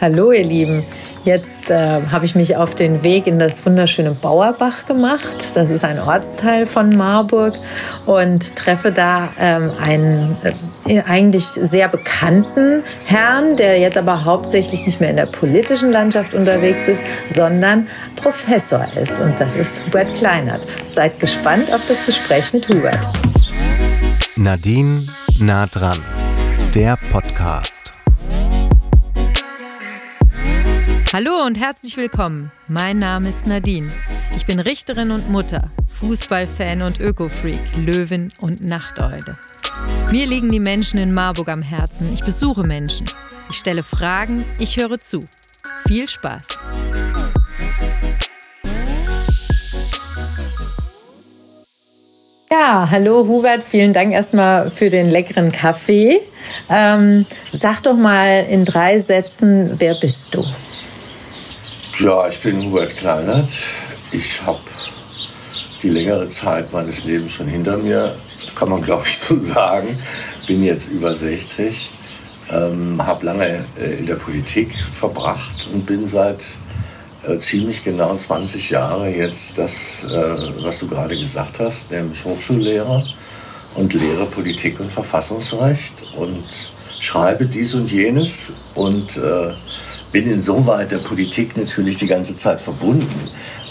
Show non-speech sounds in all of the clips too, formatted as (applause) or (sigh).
Hallo ihr Lieben, jetzt äh, habe ich mich auf den Weg in das wunderschöne Bauerbach gemacht. Das ist ein Ortsteil von Marburg und treffe da ähm, einen äh, eigentlich sehr bekannten Herrn, der jetzt aber hauptsächlich nicht mehr in der politischen Landschaft unterwegs ist, sondern Professor ist und das ist Hubert Kleinert. Seid gespannt auf das Gespräch mit Hubert. Nadine nah dran, der Podcast. Hallo und herzlich willkommen. Mein Name ist Nadine. Ich bin Richterin und Mutter, Fußballfan und Ökofreak, Löwin und Nachteule. Mir liegen die Menschen in Marburg am Herzen. Ich besuche Menschen. Ich stelle Fragen, ich höre zu. Viel Spaß. Ja, hallo Hubert, vielen Dank erstmal für den leckeren Kaffee. Ähm, sag doch mal in drei Sätzen, wer bist du? Ja, ich bin Hubert Kleinert. Ich habe die längere Zeit meines Lebens schon hinter mir, kann man glaube ich so sagen. Bin jetzt über 60, ähm, habe lange äh, in der Politik verbracht und bin seit äh, ziemlich genau 20 Jahre jetzt das, äh, was du gerade gesagt hast, nämlich Hochschullehrer und lehre Politik und Verfassungsrecht und schreibe dies und jenes und äh, bin insoweit der Politik natürlich die ganze Zeit verbunden,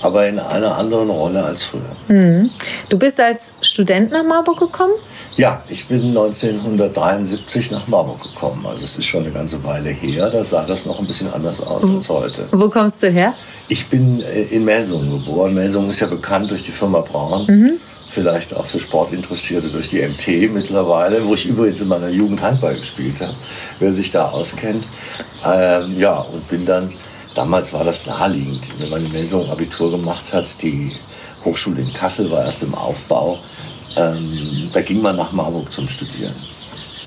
aber in einer anderen Rolle als früher. Mhm. Du bist als Student nach Marburg gekommen? Ja, ich bin 1973 nach Marburg gekommen. Also es ist schon eine ganze Weile her. Da sah das noch ein bisschen anders aus als heute. Wo kommst du her? Ich bin äh, in Melsungen geboren. Melsungen ist ja bekannt durch die Firma Braun. Mhm vielleicht auch für Sportinteressierte durch die MT mittlerweile, wo ich übrigens in meiner Jugend Handball gespielt habe, wer sich da auskennt. Ähm, ja, und bin dann, damals war das naheliegend, wenn man in Melsung Abitur gemacht hat, die Hochschule in Kassel war erst im Aufbau, ähm, da ging man nach Marburg zum Studieren.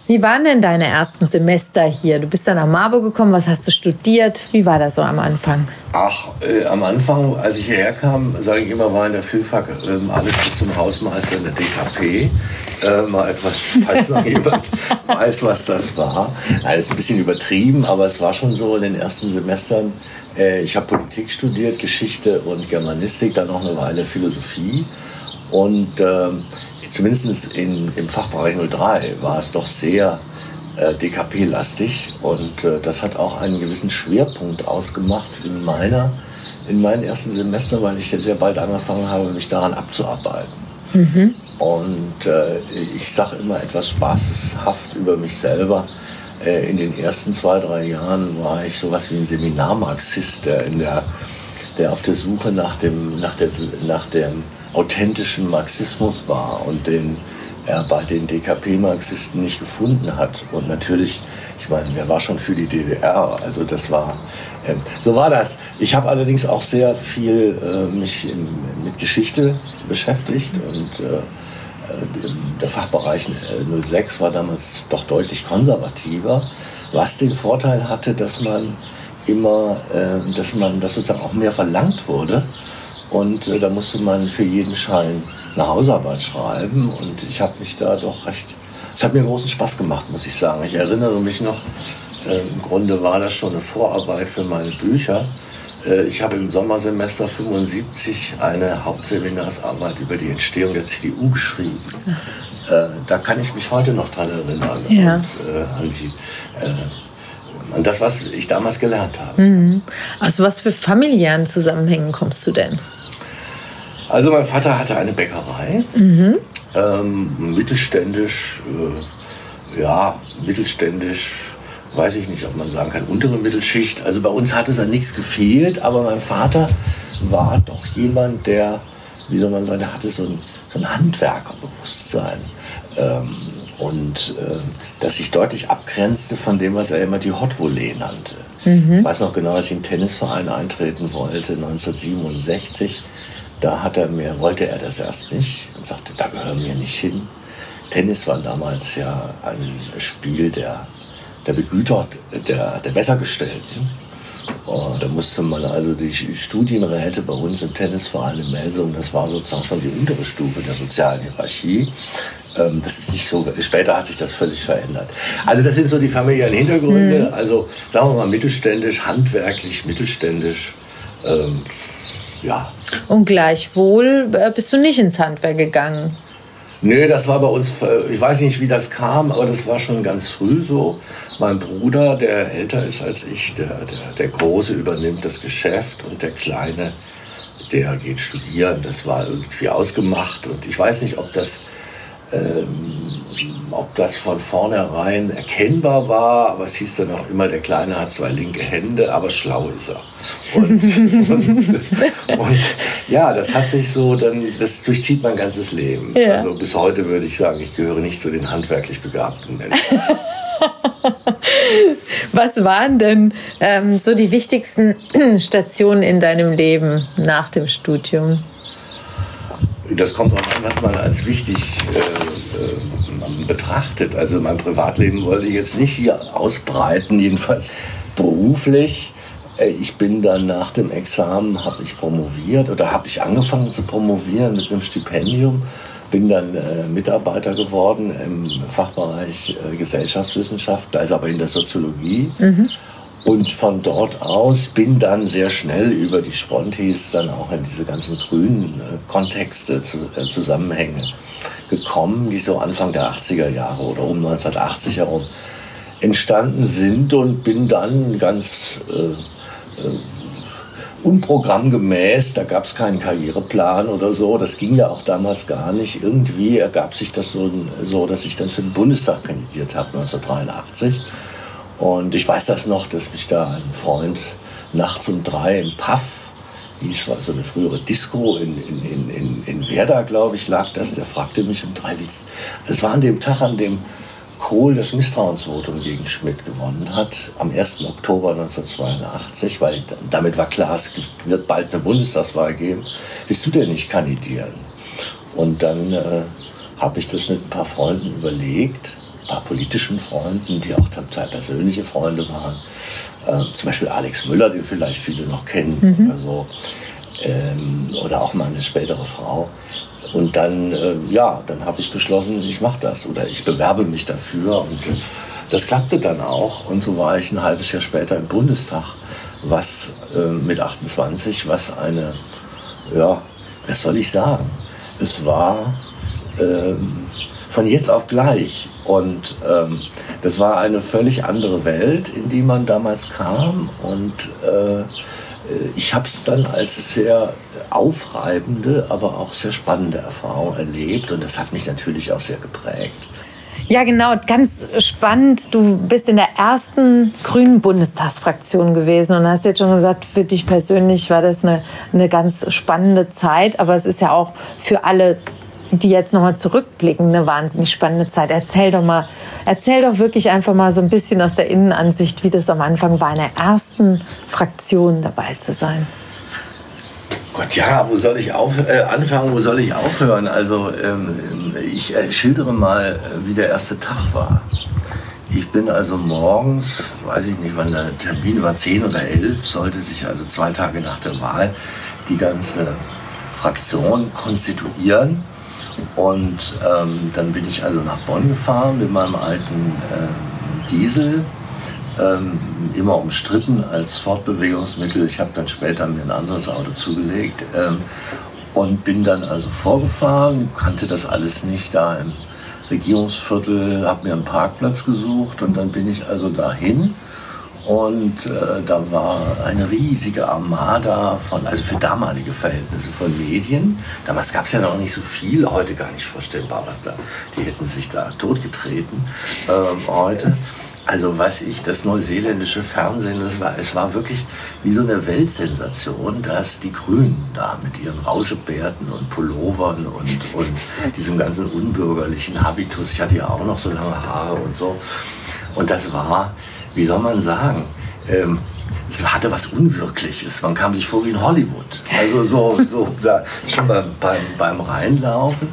Wie waren denn deine ersten Semester hier? Du bist dann nach Marburg gekommen, was hast du studiert? Wie war das so am Anfang? Ach, äh, am Anfang, als ich hierher kam, sage ich immer, war in der Vielfach äh, alles bis zum Hausmeister in der DKP. Äh, mal etwas, (laughs) falls noch jemand weiß, was das war. Alles ein bisschen übertrieben, aber es war schon so in den ersten Semestern. Äh, ich habe Politik studiert, Geschichte und Germanistik, dann noch eine Weile Philosophie. Und ähm, zumindest in, im Fachbereich 03 war es doch sehr äh, DKP-lastig und äh, das hat auch einen gewissen Schwerpunkt ausgemacht in meiner in meinen ersten Semestern, weil ich jetzt sehr bald angefangen habe, mich daran abzuarbeiten. Mhm. Und äh, ich sage immer etwas spaßeshaft über mich selber. Äh, in den ersten zwei, drei Jahren war ich sowas wie ein Seminarmarxist, der, in der, der auf der Suche nach dem, nach der, nach dem authentischen Marxismus war und den er bei den DKP-Marxisten nicht gefunden hat. Und natürlich, ich meine, er war schon für die DDR, also das war, äh, so war das. Ich habe allerdings auch sehr viel äh, mich in, mit Geschichte beschäftigt und äh, äh der Fachbereich 06 äh, war damals doch deutlich konservativer, was den Vorteil hatte, dass man immer, äh, dass man, dass sozusagen auch mehr verlangt wurde und äh, da musste man für jeden Schein eine Hausarbeit schreiben. Und ich habe mich da doch recht. Es hat mir großen Spaß gemacht, muss ich sagen. Ich erinnere mich noch, äh, im Grunde war das schon eine Vorarbeit für meine Bücher. Äh, ich habe im Sommersemester 75 eine Hauptseminarsarbeit über die Entstehung der CDU geschrieben. Äh, da kann ich mich heute noch dran erinnern. Ja. Und, äh, an die, äh, an das, was ich damals gelernt habe. Mhm. Aus was für familiären Zusammenhängen kommst du denn? Also mein Vater hatte eine Bäckerei, mhm. ähm, mittelständisch, äh, ja, mittelständisch, weiß ich nicht, ob man sagen kann, untere Mittelschicht. Also bei uns hat es an nichts gefehlt, aber mein Vater war doch jemand, der, wie soll man sagen, der hatte so ein, so ein Handwerkerbewusstsein. Ähm, und äh, das sich deutlich abgrenzte von dem, was er immer die Hot Volley nannte. Mhm. Ich weiß noch genau, als ich in den Tennisverein eintreten wollte, 1967 da hat er mir, wollte er das erst nicht und sagte, da gehören wir nicht hin. Tennis war damals ja ein Spiel der, der Begüter, der, der Bessergestellten. Oh, da musste man also die Studienräte bei uns im Tennisverein in Melsung, das war sozusagen schon die untere Stufe der sozialen Hierarchie. Ähm, das ist nicht so, später hat sich das völlig verändert. Also das sind so die familiären Hintergründe, mhm. also sagen wir mal mittelständisch, handwerklich, mittelständisch. Ähm, ja. Und gleichwohl äh, bist du nicht ins Handwerk gegangen. Nö, das war bei uns, äh, ich weiß nicht, wie das kam, aber das war schon ganz früh so. Mein Bruder, der älter ist als ich, der, der, der Große übernimmt das Geschäft und der Kleine, der geht studieren. Das war irgendwie ausgemacht und ich weiß nicht, ob das ähm, ob das von vornherein erkennbar war, aber es hieß dann auch immer, der Kleine hat zwei linke Hände, aber schlau ist er. Und, und, und, ja, das hat sich so, dann, das durchzieht mein ganzes Leben. Ja. Also bis heute würde ich sagen, ich gehöre nicht zu den handwerklich begabten Menschen. (laughs) Was waren denn ähm, so die wichtigsten (clears throat) Stationen in deinem Leben nach dem Studium? Das kommt auch an, was man als wichtig äh, äh, betrachtet. Also mein Privatleben wollte ich jetzt nicht hier ausbreiten, jedenfalls beruflich. Äh, ich bin dann nach dem Examen, habe ich promoviert oder habe ich angefangen zu promovieren mit einem Stipendium. Bin dann äh, Mitarbeiter geworden im Fachbereich äh, Gesellschaftswissenschaft, da ist aber in der Soziologie. Mhm. Und von dort aus bin dann sehr schnell über die Spontis dann auch in diese ganzen grünen äh, Kontexte, äh, Zusammenhänge gekommen, die so Anfang der 80er Jahre oder um 1980 herum entstanden sind und bin dann ganz äh, äh, unprogrammgemäß, da gab es keinen Karriereplan oder so, das ging ja auch damals gar nicht. Irgendwie ergab sich das so, so dass ich dann für den Bundestag kandidiert habe 1983 und ich weiß das noch, dass mich da ein Freund nachts um drei im Puff, hieß war so eine frühere Disco in, in, in, in Werder, glaube ich, lag das, der fragte mich um drei, wie es war an dem Tag, an dem Kohl das Misstrauensvotum gegen Schmidt gewonnen hat, am 1. Oktober 1982, weil damit war klar, es wird bald eine Bundestagswahl geben. Willst du denn nicht kandidieren? Und dann äh, habe ich das mit ein paar Freunden überlegt paar politischen Freunden, die auch zum Teil persönliche Freunde waren. Äh, zum Beispiel Alex Müller, den vielleicht viele noch kennen, mhm. oder so. Ähm, oder auch meine spätere Frau. Und dann, äh, ja, dann habe ich beschlossen, ich mache das oder ich bewerbe mich dafür. Und äh, das klappte dann auch. Und so war ich ein halbes Jahr später im Bundestag, was äh, mit 28, was eine, ja, was soll ich sagen? Es war ähm, von jetzt auf gleich. Und ähm, das war eine völlig andere Welt, in die man damals kam. Und äh, ich habe es dann als sehr aufreibende, aber auch sehr spannende Erfahrung erlebt. Und das hat mich natürlich auch sehr geprägt. Ja, genau, ganz spannend. Du bist in der ersten grünen Bundestagsfraktion gewesen und hast jetzt schon gesagt, für dich persönlich war das eine, eine ganz spannende Zeit, aber es ist ja auch für alle die jetzt nochmal zurückblicken, eine wahnsinnig spannende Zeit. Erzähl doch mal, erzähl doch wirklich einfach mal so ein bisschen aus der Innenansicht, wie das am Anfang war, in der ersten Fraktion dabei zu sein. Gott, ja, wo soll ich auf, äh, anfangen, wo soll ich aufhören? Also ähm, ich äh, schildere mal, äh, wie der erste Tag war. Ich bin also morgens, weiß ich nicht, wann der Termin war, 10 oder 11, sollte sich also zwei Tage nach der Wahl die ganze Fraktion konstituieren. Und ähm, dann bin ich also nach Bonn gefahren mit meinem alten äh, Diesel. Ähm, immer umstritten als Fortbewegungsmittel. Ich habe dann später mir ein anderes Auto zugelegt ähm, und bin dann also vorgefahren, kannte das alles nicht da im Regierungsviertel, habe mir einen Parkplatz gesucht und dann bin ich also dahin und äh, da war eine riesige Armada von, also für damalige Verhältnisse von Medien. Damals gab es ja noch nicht so viel, heute gar nicht vorstellbar, was da, die hätten sich da totgetreten ähm, heute. Also weiß ich, das neuseeländische Fernsehen, das war, es war wirklich wie so eine Weltsensation, dass die Grünen da mit ihren Rauschebärten und Pullovern und, und diesem ganzen unbürgerlichen Habitus, ich hatte ja auch noch so lange Haare und so. Und das war, wie soll man sagen, ähm, es hatte was Unwirkliches. Man kam sich vor wie in Hollywood. Also so, so da, schon beim, beim, beim Reinlaufen.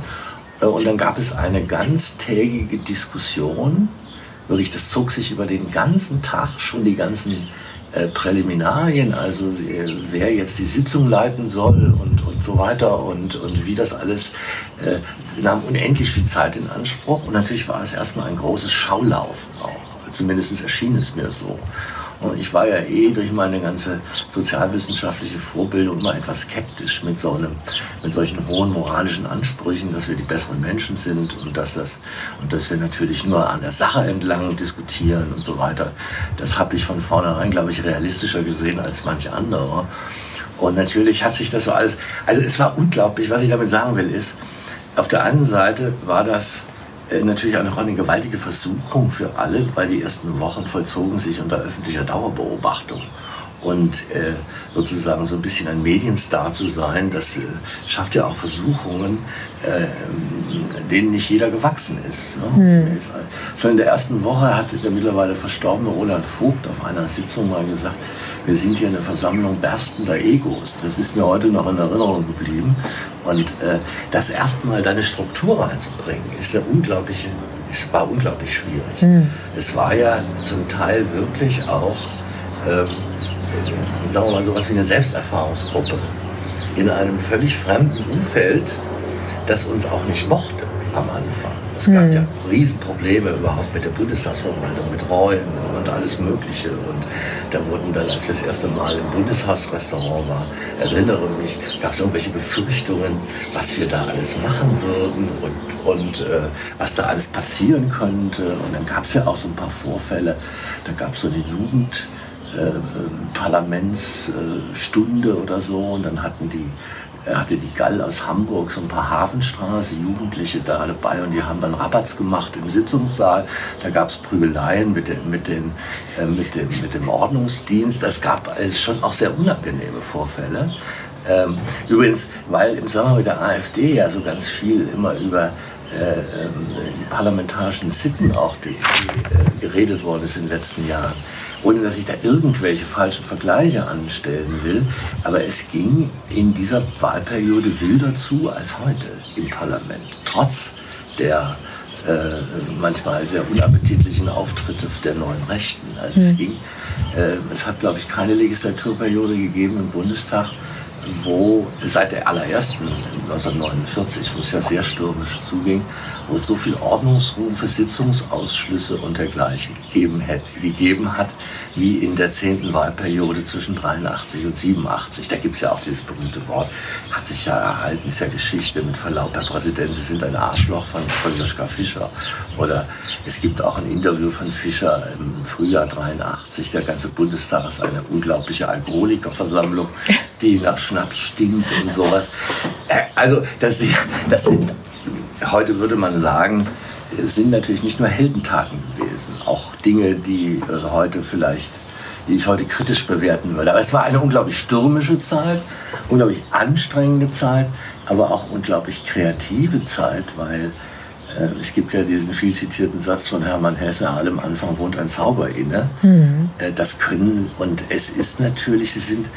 Äh, und dann gab es eine ganztägige Diskussion. Wirklich, das zog sich über den ganzen Tag schon die ganzen äh, Präliminarien, also äh, wer jetzt die Sitzung leiten soll und, und so weiter und, und wie das alles, äh, nahm unendlich viel Zeit in Anspruch. Und natürlich war es erstmal ein großes Schaulaufen auch. Zumindest erschien es mir so. Und ich war ja eh durch meine ganze sozialwissenschaftliche Vorbildung immer etwas skeptisch mit so einem, mit solchen hohen moralischen Ansprüchen, dass wir die besseren Menschen sind und dass das, und dass wir natürlich nur an der Sache entlang diskutieren und so weiter. Das habe ich von vornherein, glaube ich, realistischer gesehen als manch anderer. Und natürlich hat sich das so alles, also es war unglaublich, was ich damit sagen will, ist, auf der einen Seite war das natürlich auch eine gewaltige Versuchung für alle, weil die ersten Wochen vollzogen sich unter öffentlicher Dauerbeobachtung. Und äh, sozusagen so ein bisschen ein Medienstar zu sein, das äh, schafft ja auch Versuchungen, äh, denen nicht jeder gewachsen ist. Ne? Hm. Schon in der ersten Woche hat der mittlerweile verstorbene Roland Vogt auf einer Sitzung mal gesagt, wir sind hier eine Versammlung berstender Egos. Das ist mir heute noch in Erinnerung geblieben. Und äh, das erstmal deine Struktur reinzubringen, ist ja unglaublich, es war unglaublich schwierig. Mhm. Es war ja zum Teil wirklich auch, ähm, äh, sagen wir mal, sowas wie eine Selbsterfahrungsgruppe in einem völlig fremden Umfeld, das uns auch nicht mochte am Anfang. Es gab mhm. ja Riesenprobleme überhaupt mit der Bundestagsverwaltung, mit Räumen und alles Mögliche. Und da wurden dann, als ich das erste Mal im Bundeshausrestaurant war, erinnere mich, gab es irgendwelche Befürchtungen, was wir da alles machen würden und, und äh, was da alles passieren könnte. Und dann gab es ja auch so ein paar Vorfälle. Da gab es so eine Jugend. Äh, Parlamentsstunde oder so und dann hatten die er hatte die Gall aus Hamburg, so ein paar Hafenstraße, Jugendliche da dabei und die haben dann Rabatz gemacht im Sitzungssaal. Da gab es Prügeleien mit, den, mit, den, äh, mit, dem, mit dem Ordnungsdienst. Es gab also schon auch sehr unangenehme Vorfälle. Ähm, übrigens, weil im Sommer mit der AfD ja so ganz viel immer über äh, ähm, die parlamentarischen Sitten auch die, die, äh, geredet worden ist in den letzten Jahren ohne dass ich da irgendwelche falschen Vergleiche anstellen will. Aber es ging in dieser Wahlperiode wilder zu als heute im Parlament, trotz der äh, manchmal sehr unappetitlichen Auftritte der neuen Rechten. Also mhm. es ging, äh, es hat glaube ich keine Legislaturperiode gegeben im Bundestag, wo seit der allerersten 1949, wo es ja sehr stürmisch zuging, wo es so viel Ordnungsrufe, Sitzungsausschlüsse und dergleichen gegeben, hat, gegeben hat, wie in der zehnten Wahlperiode zwischen 83 und 87. Da gibt es ja auch dieses berühmte Wort, hat sich ja erhalten, ist ja Geschichte mit Verlaub, Herr Präsident, Sie sind ein Arschloch von, von Joschka Fischer. Oder es gibt auch ein Interview von Fischer im Frühjahr 83, der ganze Bundestag ist eine unglaubliche Alkoholikerversammlung, die nach Schnaps stinkt und sowas. Äh, also das, das sind, heute würde man sagen, es sind natürlich nicht nur Heldentaten gewesen, auch Dinge, die äh, heute vielleicht, die ich heute kritisch bewerten würde. Aber es war eine unglaublich stürmische Zeit, unglaublich anstrengende Zeit, aber auch unglaublich kreative Zeit, weil äh, es gibt ja diesen viel zitierten Satz von Hermann Hesse, allem Anfang wohnt ein Zauber inne. Mhm. Das können, und es ist natürlich, sie sind,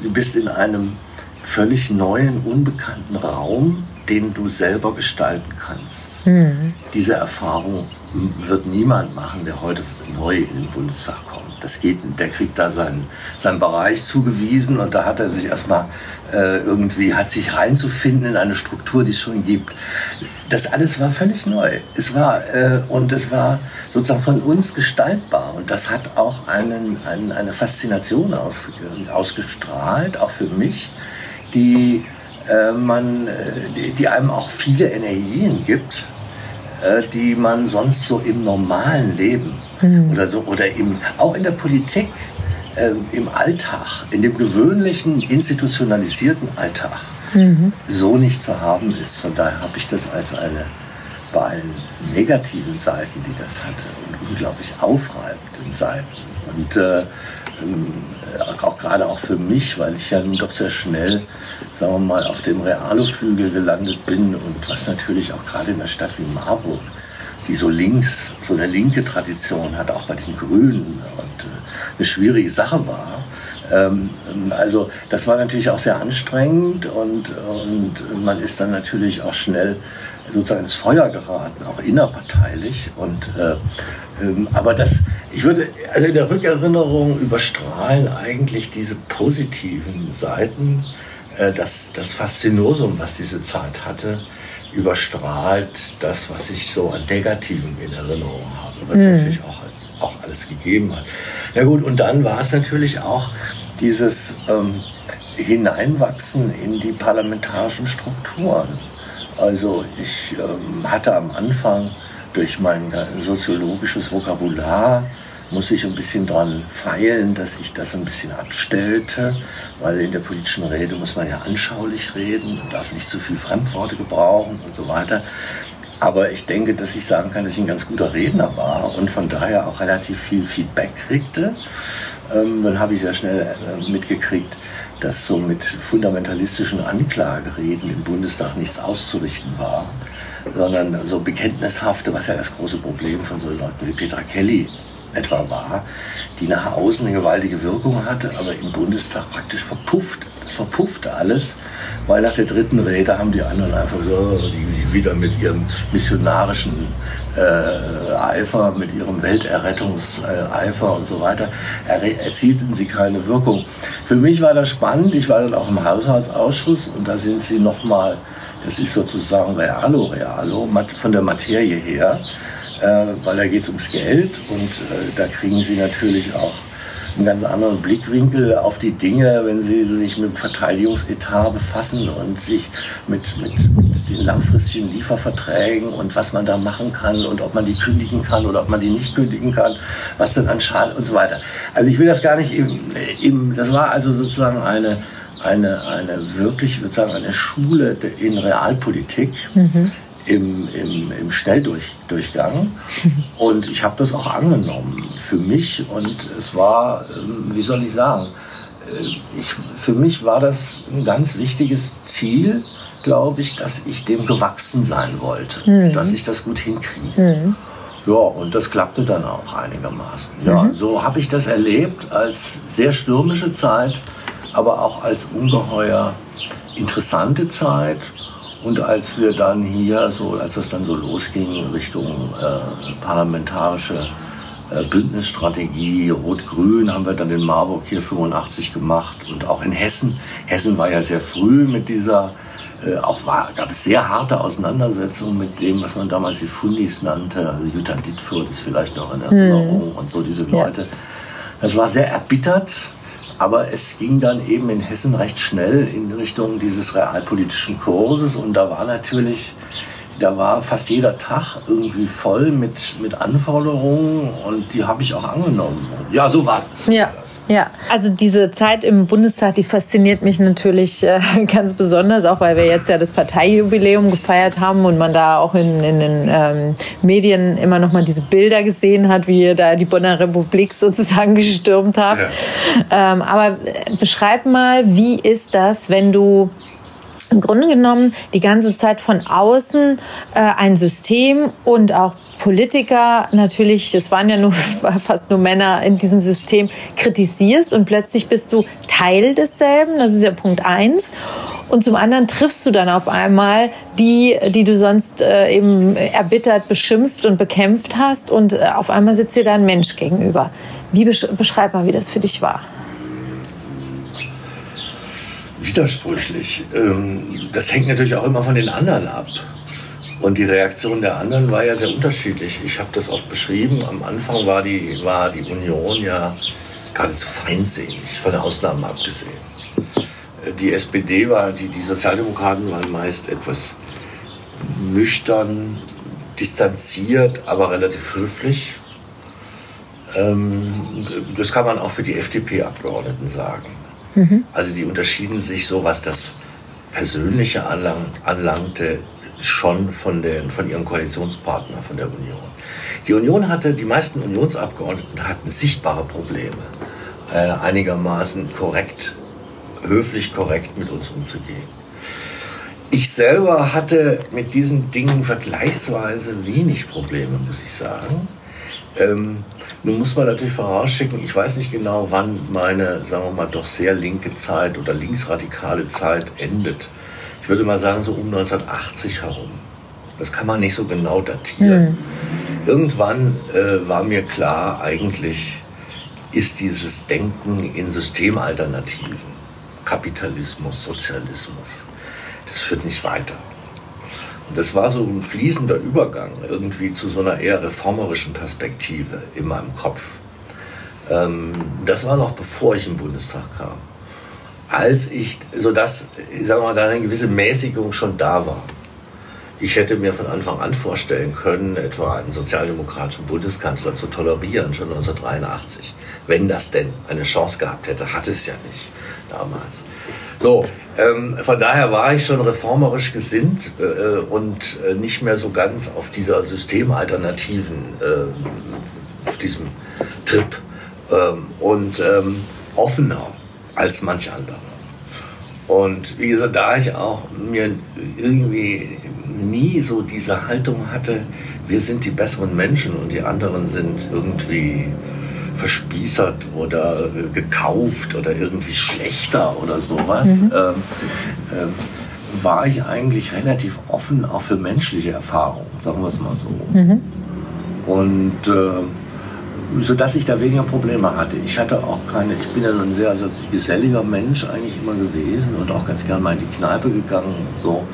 du bist in einem völlig neuen, unbekannten Raum, den du selber gestalten kannst. Mhm. Diese Erfahrung wird niemand machen, der heute neu in den Bundestag kommt. Das geht, der kriegt da seinen, seinen Bereich zugewiesen und da hat er sich erstmal äh, irgendwie, hat sich reinzufinden in eine Struktur, die es schon gibt. Das alles war völlig neu. Es war, äh, und es war sozusagen von uns gestaltbar und das hat auch einen, einen, eine Faszination aus, ausgestrahlt, auch für mich, die äh, man, äh, die, einem auch viele Energien gibt, äh, die man sonst so im normalen Leben mhm. oder so oder im, auch in der Politik, äh, im Alltag, in dem gewöhnlichen institutionalisierten Alltag mhm. so nicht zu haben ist. Von daher habe ich das als eine bei allen negativen Seiten, die das hatte, und unglaublich aufreibenden Seiten. Und äh, ähm, auch gerade auch für mich, weil ich ja nun doch sehr schnell sagen wir mal, auf dem Realo-Flügel gelandet bin und was natürlich auch gerade in einer Stadt wie Marburg, die so links, so eine linke Tradition hat, auch bei den Grünen und äh, eine schwierige Sache war. Ähm, also das war natürlich auch sehr anstrengend und, und man ist dann natürlich auch schnell sozusagen ins Feuer geraten, auch innerparteilich. Und, äh, ähm, aber das, ich würde, also in der Rückerinnerung überstrahlen eigentlich diese positiven Seiten, äh, das, das Faszinosum, was diese Zeit hatte, überstrahlt das, was ich so an Negativen in Erinnerung habe, was mhm. natürlich auch, auch alles gegeben hat. Ja gut, und dann war es natürlich auch dieses ähm, Hineinwachsen in die parlamentarischen Strukturen. Also ich ähm, hatte am Anfang durch mein soziologisches Vokabular muss ich ein bisschen dran feilen, dass ich das ein bisschen abstellte, weil in der politischen Rede muss man ja anschaulich reden und darf nicht zu viel Fremdworte gebrauchen und so weiter. Aber ich denke, dass ich sagen kann, dass ich ein ganz guter Redner war und von daher auch relativ viel Feedback kriegte. Ähm, dann habe ich sehr schnell äh, mitgekriegt, dass so mit fundamentalistischen Anklagereden im Bundestag nichts auszurichten war, sondern so bekenntnishafte, was ja das große Problem von so Leuten wie Petra Kelly etwa war, die nach außen eine gewaltige Wirkung hatte, aber im Bundestag praktisch verpufft. Das verpuffte alles, weil nach der dritten Rede haben die anderen einfach so, die wieder mit ihrem missionarischen äh, Eifer, mit ihrem Welterrettungseifer und so weiter, erzielten sie keine Wirkung. Für mich war das spannend. Ich war dann auch im Haushaltsausschuss und da sind sie nochmal, das ist sozusagen realo, realo, von der Materie her äh, weil da geht es ums Geld und äh, da kriegen sie natürlich auch einen ganz anderen Blickwinkel auf die Dinge, wenn sie sich mit dem Verteidigungsetat befassen und sich mit, mit, mit, den langfristigen Lieferverträgen und was man da machen kann und ob man die kündigen kann oder ob man die nicht kündigen kann, was dann an Schaden und so weiter. Also ich will das gar nicht im, im das war also sozusagen eine, eine, eine wirklich, sozusagen eine Schule in Realpolitik. Mhm im, im, im Schnelldurchgang. (laughs) Und ich habe das auch angenommen für mich. Und es war, ähm, wie soll ich sagen, äh, ich, für mich war das ein ganz wichtiges Ziel, glaube ich, dass ich dem gewachsen sein wollte, mhm. dass ich das gut hinkriege. Mhm. Ja, und das klappte dann auch einigermaßen. Ja, mhm. so habe ich das erlebt als sehr stürmische Zeit, aber auch als ungeheuer interessante Zeit und als wir dann hier, so als es dann so losging Richtung äh, parlamentarische äh, Bündnisstrategie Rot-Grün, haben wir dann in Marburg hier 85 gemacht und auch in Hessen. Hessen war ja sehr früh mit dieser, äh, auch war, gab es sehr harte Auseinandersetzungen mit dem, was man damals die Fundis nannte. Also Jutta Dittfurt ist vielleicht noch in Erinnerung hm. und so diese Leute. Ja. Das war sehr erbittert aber es ging dann eben in Hessen recht schnell in Richtung dieses realpolitischen Kurses. Und da war natürlich, da war fast jeder Tag irgendwie voll mit, mit Anforderungen und die habe ich auch angenommen. Ja, so war das. Ja. Ja, also diese Zeit im Bundestag, die fasziniert mich natürlich äh, (laughs) ganz besonders, auch weil wir jetzt ja das Parteijubiläum gefeiert haben und man da auch in, in den ähm, Medien immer noch mal diese Bilder gesehen hat, wie ihr da die Bonner Republik (laughs) sozusagen gestürmt habt. Ja. Ähm, aber beschreib mal, wie ist das, wenn du im Grunde genommen die ganze Zeit von außen äh, ein System und auch Politiker natürlich, das waren ja nur (laughs) fast nur Männer in diesem System, kritisierst und plötzlich bist du Teil desselben. Das ist ja Punkt eins. Und zum anderen triffst du dann auf einmal die, die du sonst äh, eben erbittert, beschimpft und bekämpft hast und äh, auf einmal sitzt dir da ein Mensch gegenüber. Wie beschreib mal, wie das für dich war? Widersprüchlich. Ähm, das hängt natürlich auch immer von den anderen ab. Und die Reaktion der anderen war ja sehr unterschiedlich. Ich habe das oft beschrieben. Am Anfang war die, war die Union ja geradezu feindselig, von Ausnahmen abgesehen. Äh, die SPD war, die, die Sozialdemokraten waren meist etwas nüchtern, distanziert, aber relativ höflich. Ähm, das kann man auch für die FDP-Abgeordneten sagen. Mhm. Also die unterschieden sich so, was das Persönliche anlang, anlangte, schon von, den, von ihrem Koalitionspartner, von der Union. Die Union hatte, die meisten Unionsabgeordneten hatten sichtbare Probleme, äh, einigermaßen korrekt, höflich korrekt mit uns umzugehen. Ich selber hatte mit diesen Dingen vergleichsweise wenig Probleme, muss ich sagen. Ähm, nun muss man natürlich vorausschicken, ich weiß nicht genau, wann meine, sagen wir mal, doch sehr linke Zeit oder linksradikale Zeit endet. Ich würde mal sagen, so um 1980 herum. Das kann man nicht so genau datieren. Mhm. Irgendwann äh, war mir klar, eigentlich ist dieses Denken in Systemalternativen, Kapitalismus, Sozialismus, das führt nicht weiter. Das war so ein fließender Übergang irgendwie zu so einer eher reformerischen Perspektive in meinem Kopf. Ähm, das war noch bevor ich im Bundestag kam. Als ich, sodass, sagen wir mal, da eine gewisse Mäßigung schon da war. Ich hätte mir von Anfang an vorstellen können, etwa einen sozialdemokratischen Bundeskanzler zu tolerieren, schon 1983. Wenn das denn eine Chance gehabt hätte, hat es ja nicht damals. So, ähm, von daher war ich schon reformerisch gesinnt äh, und äh, nicht mehr so ganz auf dieser systemalternativen, äh, auf diesem Trip ähm, und ähm, offener als manch andere. Und wie gesagt, da ich auch mir irgendwie nie so diese Haltung hatte, wir sind die besseren Menschen und die anderen sind irgendwie verspießert oder äh, gekauft oder irgendwie schlechter oder sowas, mhm. ähm, äh, war ich eigentlich relativ offen auch für menschliche Erfahrungen, sagen wir es mal so. Mhm. Und äh, so dass ich da weniger Probleme hatte. Ich hatte auch keine, ich bin ja ein sehr, sehr geselliger Mensch eigentlich immer gewesen und auch ganz gern mal in die Kneipe gegangen und so.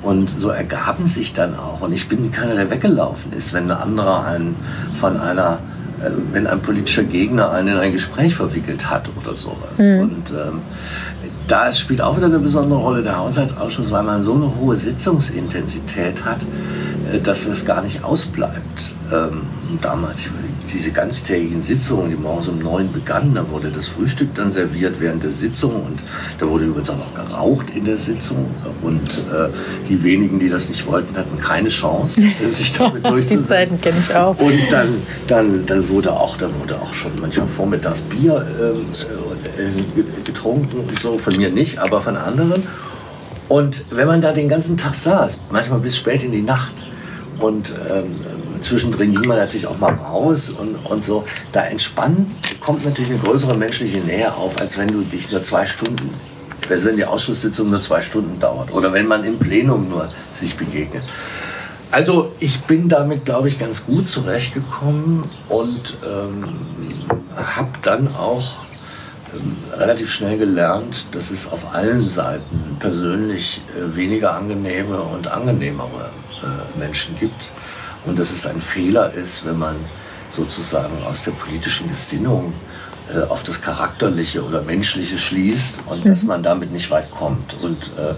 Und so ergaben sich dann auch. Und ich bin keiner, der weggelaufen ist, wenn ein anderer einen von einer wenn ein politischer Gegner einen in ein Gespräch verwickelt hat oder sowas. Mhm. Und ähm, da spielt auch wieder eine besondere Rolle der Haushaltsausschuss, weil man so eine hohe Sitzungsintensität hat, äh, dass es gar nicht ausbleibt. Ähm, damals diese ganztägigen Sitzungen, die morgens um neun begannen, da wurde das Frühstück dann serviert während der Sitzung und da wurde übrigens auch noch geraucht in der Sitzung und äh, die wenigen, die das nicht wollten, hatten keine Chance, (laughs) sich damit durchzusetzen. die Zeiten kenne ich auch. Und dann, dann, dann wurde auch, da wurde auch schon manchmal vormittags Bier ähm, äh, getrunken und so, von mir nicht, aber von anderen. Und wenn man da den ganzen Tag saß, manchmal bis spät in die Nacht, und ähm, zwischendrin ging man natürlich auch mal raus und, und so. Da entspannt kommt natürlich eine größere menschliche Nähe auf, als wenn du dich nur zwei Stunden, also wenn die Ausschusssitzung nur zwei Stunden dauert oder wenn man im Plenum nur sich begegnet. Also ich bin damit, glaube ich, ganz gut zurechtgekommen und ähm, habe dann auch ähm, relativ schnell gelernt, dass es auf allen Seiten persönlich äh, weniger angenehme und angenehmere äh, Menschen gibt und dass es ein Fehler ist, wenn man sozusagen aus der politischen Gesinnung äh, auf das Charakterliche oder Menschliche schließt und mhm. dass man damit nicht weit kommt. Und äh,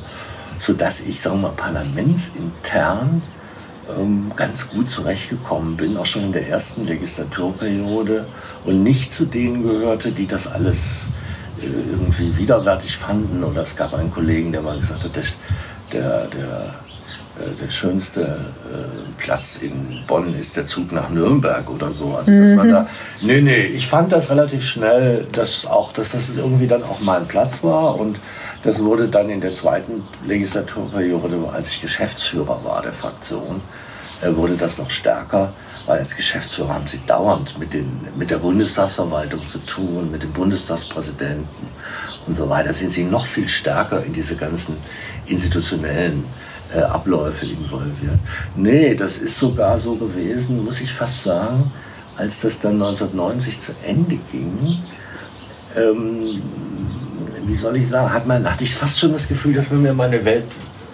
so dass ich, sagen wir mal, parlamentsintern ähm, ganz gut zurechtgekommen bin, auch schon in der ersten Legislaturperiode und nicht zu denen gehörte, die das alles äh, irgendwie widerwärtig fanden. Oder es gab einen Kollegen, der mal gesagt hat, der, der, der der schönste äh, Platz in Bonn ist der Zug nach Nürnberg oder so. Also dass man mhm. da. Nee, nee, ich fand das relativ schnell, dass auch, dass das irgendwie dann auch mein Platz war. Und das wurde dann in der zweiten Legislaturperiode, als ich Geschäftsführer war der Fraktion, äh, wurde das noch stärker, weil als Geschäftsführer haben sie dauernd mit, den, mit der Bundestagsverwaltung zu tun, mit dem Bundestagspräsidenten und so weiter. Sind sie noch viel stärker in diese ganzen institutionellen äh, Abläufe involviert. Nee, das ist sogar so gewesen, muss ich fast sagen, als das dann 1990 zu Ende ging. Ähm, wie soll ich sagen, hat man, hatte ich fast schon das Gefühl, dass man mir meine Welt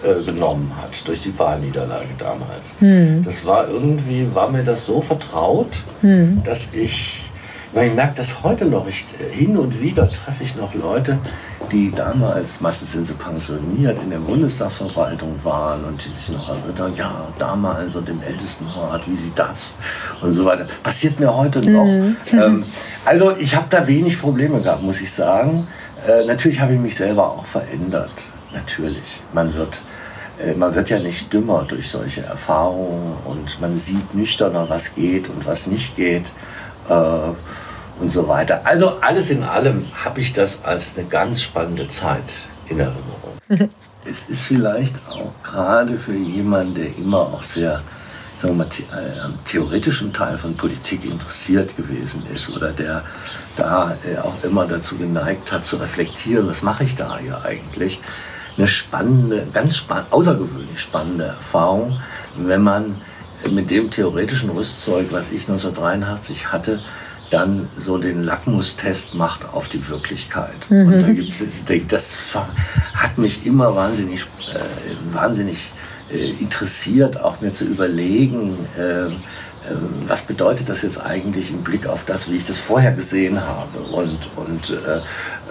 äh, genommen hat durch die Wahlniederlage damals. Hm. Das war irgendwie, war mir das so vertraut, hm. dass ich weil ich merke das heute noch. Ich, äh, hin und wieder treffe ich noch Leute, die damals, meistens sind sie pensioniert, in der Bundestagsverwaltung waren und die sich noch erinnern, ja, damals und im Ältestenrat, wie sie das und so weiter. Passiert mir heute noch. Mhm. (laughs) Ähm, also ich habe da wenig Probleme gehabt, muss ich sagen. Äh, natürlich habe ich mich selber auch verändert. Natürlich. Man wird, äh, man wird ja nicht dümmer durch solche Erfahrungen und man sieht nüchterner, was geht und was nicht geht äh, und so weiter. Also alles in allem habe ich das als eine ganz spannende Zeit in Erinnerung. (laughs) es ist vielleicht auch gerade für jemanden, der immer auch sehr sagen wir mal, äh, am theoretischen Teil von Politik interessiert gewesen ist oder der da äh, auch immer dazu geneigt hat zu reflektieren, was mache ich da hier eigentlich, eine spannende, ganz spannende, außergewöhnlich spannende Erfahrung, wenn man mit dem theoretischen Rüstzeug, was ich 1983 hatte, dann so den Lackmustest macht auf die Wirklichkeit. Mhm. Und da gibt's, das hat mich immer wahnsinnig, äh, wahnsinnig äh, interessiert, auch mir zu überlegen, äh, was bedeutet das jetzt eigentlich im Blick auf das, wie ich das vorher gesehen habe und, und äh,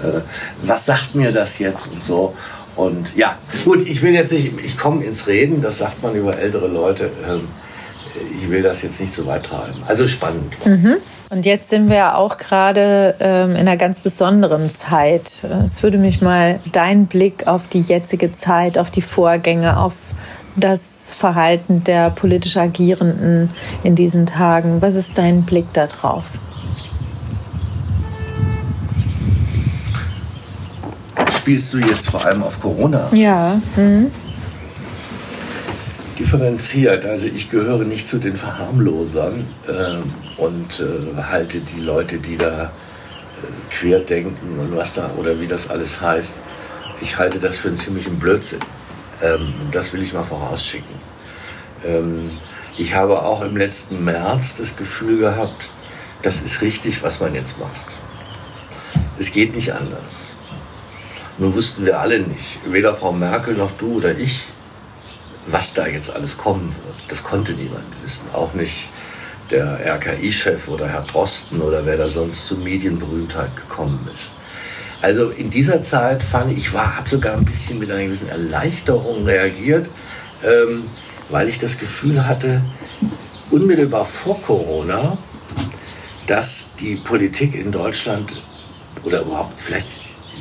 äh, was sagt mir das jetzt und so. Und ja, gut, ich will jetzt nicht, ich komme ins Reden, das sagt man über ältere Leute. Ähm, ich will das jetzt nicht so weit treiben. Also spannend. Mhm. Und jetzt sind wir auch gerade ähm, in einer ganz besonderen Zeit. Es würde mich mal dein Blick auf die jetzige Zeit, auf die Vorgänge, auf das Verhalten der politisch Agierenden in diesen Tagen. Was ist dein Blick darauf? Spielst du jetzt vor allem auf Corona? Ja. Mhm. Differenziert. Also ich gehöre nicht zu den Verharmlosern äh, und äh, halte die Leute, die da äh, querdenken und was da oder wie das alles heißt, ich halte das für einen ziemlichen Blödsinn. Ähm, das will ich mal vorausschicken. Ähm, ich habe auch im letzten März das Gefühl gehabt, das ist richtig, was man jetzt macht. Es geht nicht anders. Nun wussten wir alle nicht, weder Frau Merkel noch du oder ich, was da jetzt alles kommen wird. Das konnte niemand wissen, auch nicht der RKI-Chef oder Herr Drosten oder wer da sonst zur Medienberühmtheit gekommen ist. Also in dieser Zeit fand ich, ich habe sogar ein bisschen mit einer gewissen Erleichterung reagiert, ähm, weil ich das Gefühl hatte, unmittelbar vor Corona, dass die Politik in Deutschland oder überhaupt vielleicht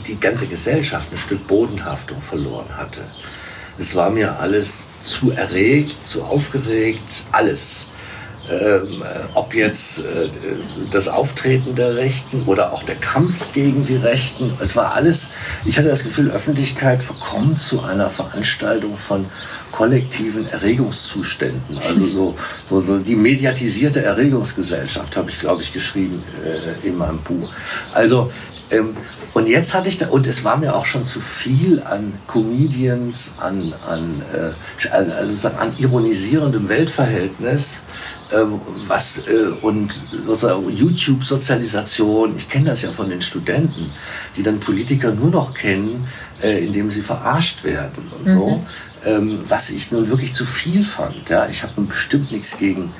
die ganze Gesellschaft ein Stück Bodenhaftung verloren hatte. Es war mir alles zu erregt, zu aufgeregt, alles ähm, ob jetzt äh, das Auftreten der Rechten oder auch der Kampf gegen die Rechten. Es war alles, ich hatte das Gefühl, Öffentlichkeit verkommt zu einer Veranstaltung von kollektiven Erregungszuständen. Also so, so, so die mediatisierte Erregungsgesellschaft habe ich, glaube ich, geschrieben äh, in meinem Buch. Also ähm, und jetzt hatte ich da, und es war mir auch schon zu viel an Comedians, an, an, äh, also an ironisierendem Weltverhältnis, äh, was äh, und sozusagen YouTube-Sozialisation, ich kenne das ja von den Studenten, die dann Politiker nur noch kennen, äh, indem sie verarscht werden und so, mhm. ähm, was ich nun wirklich zu viel fand. Ja, ich habe bestimmt nichts gegen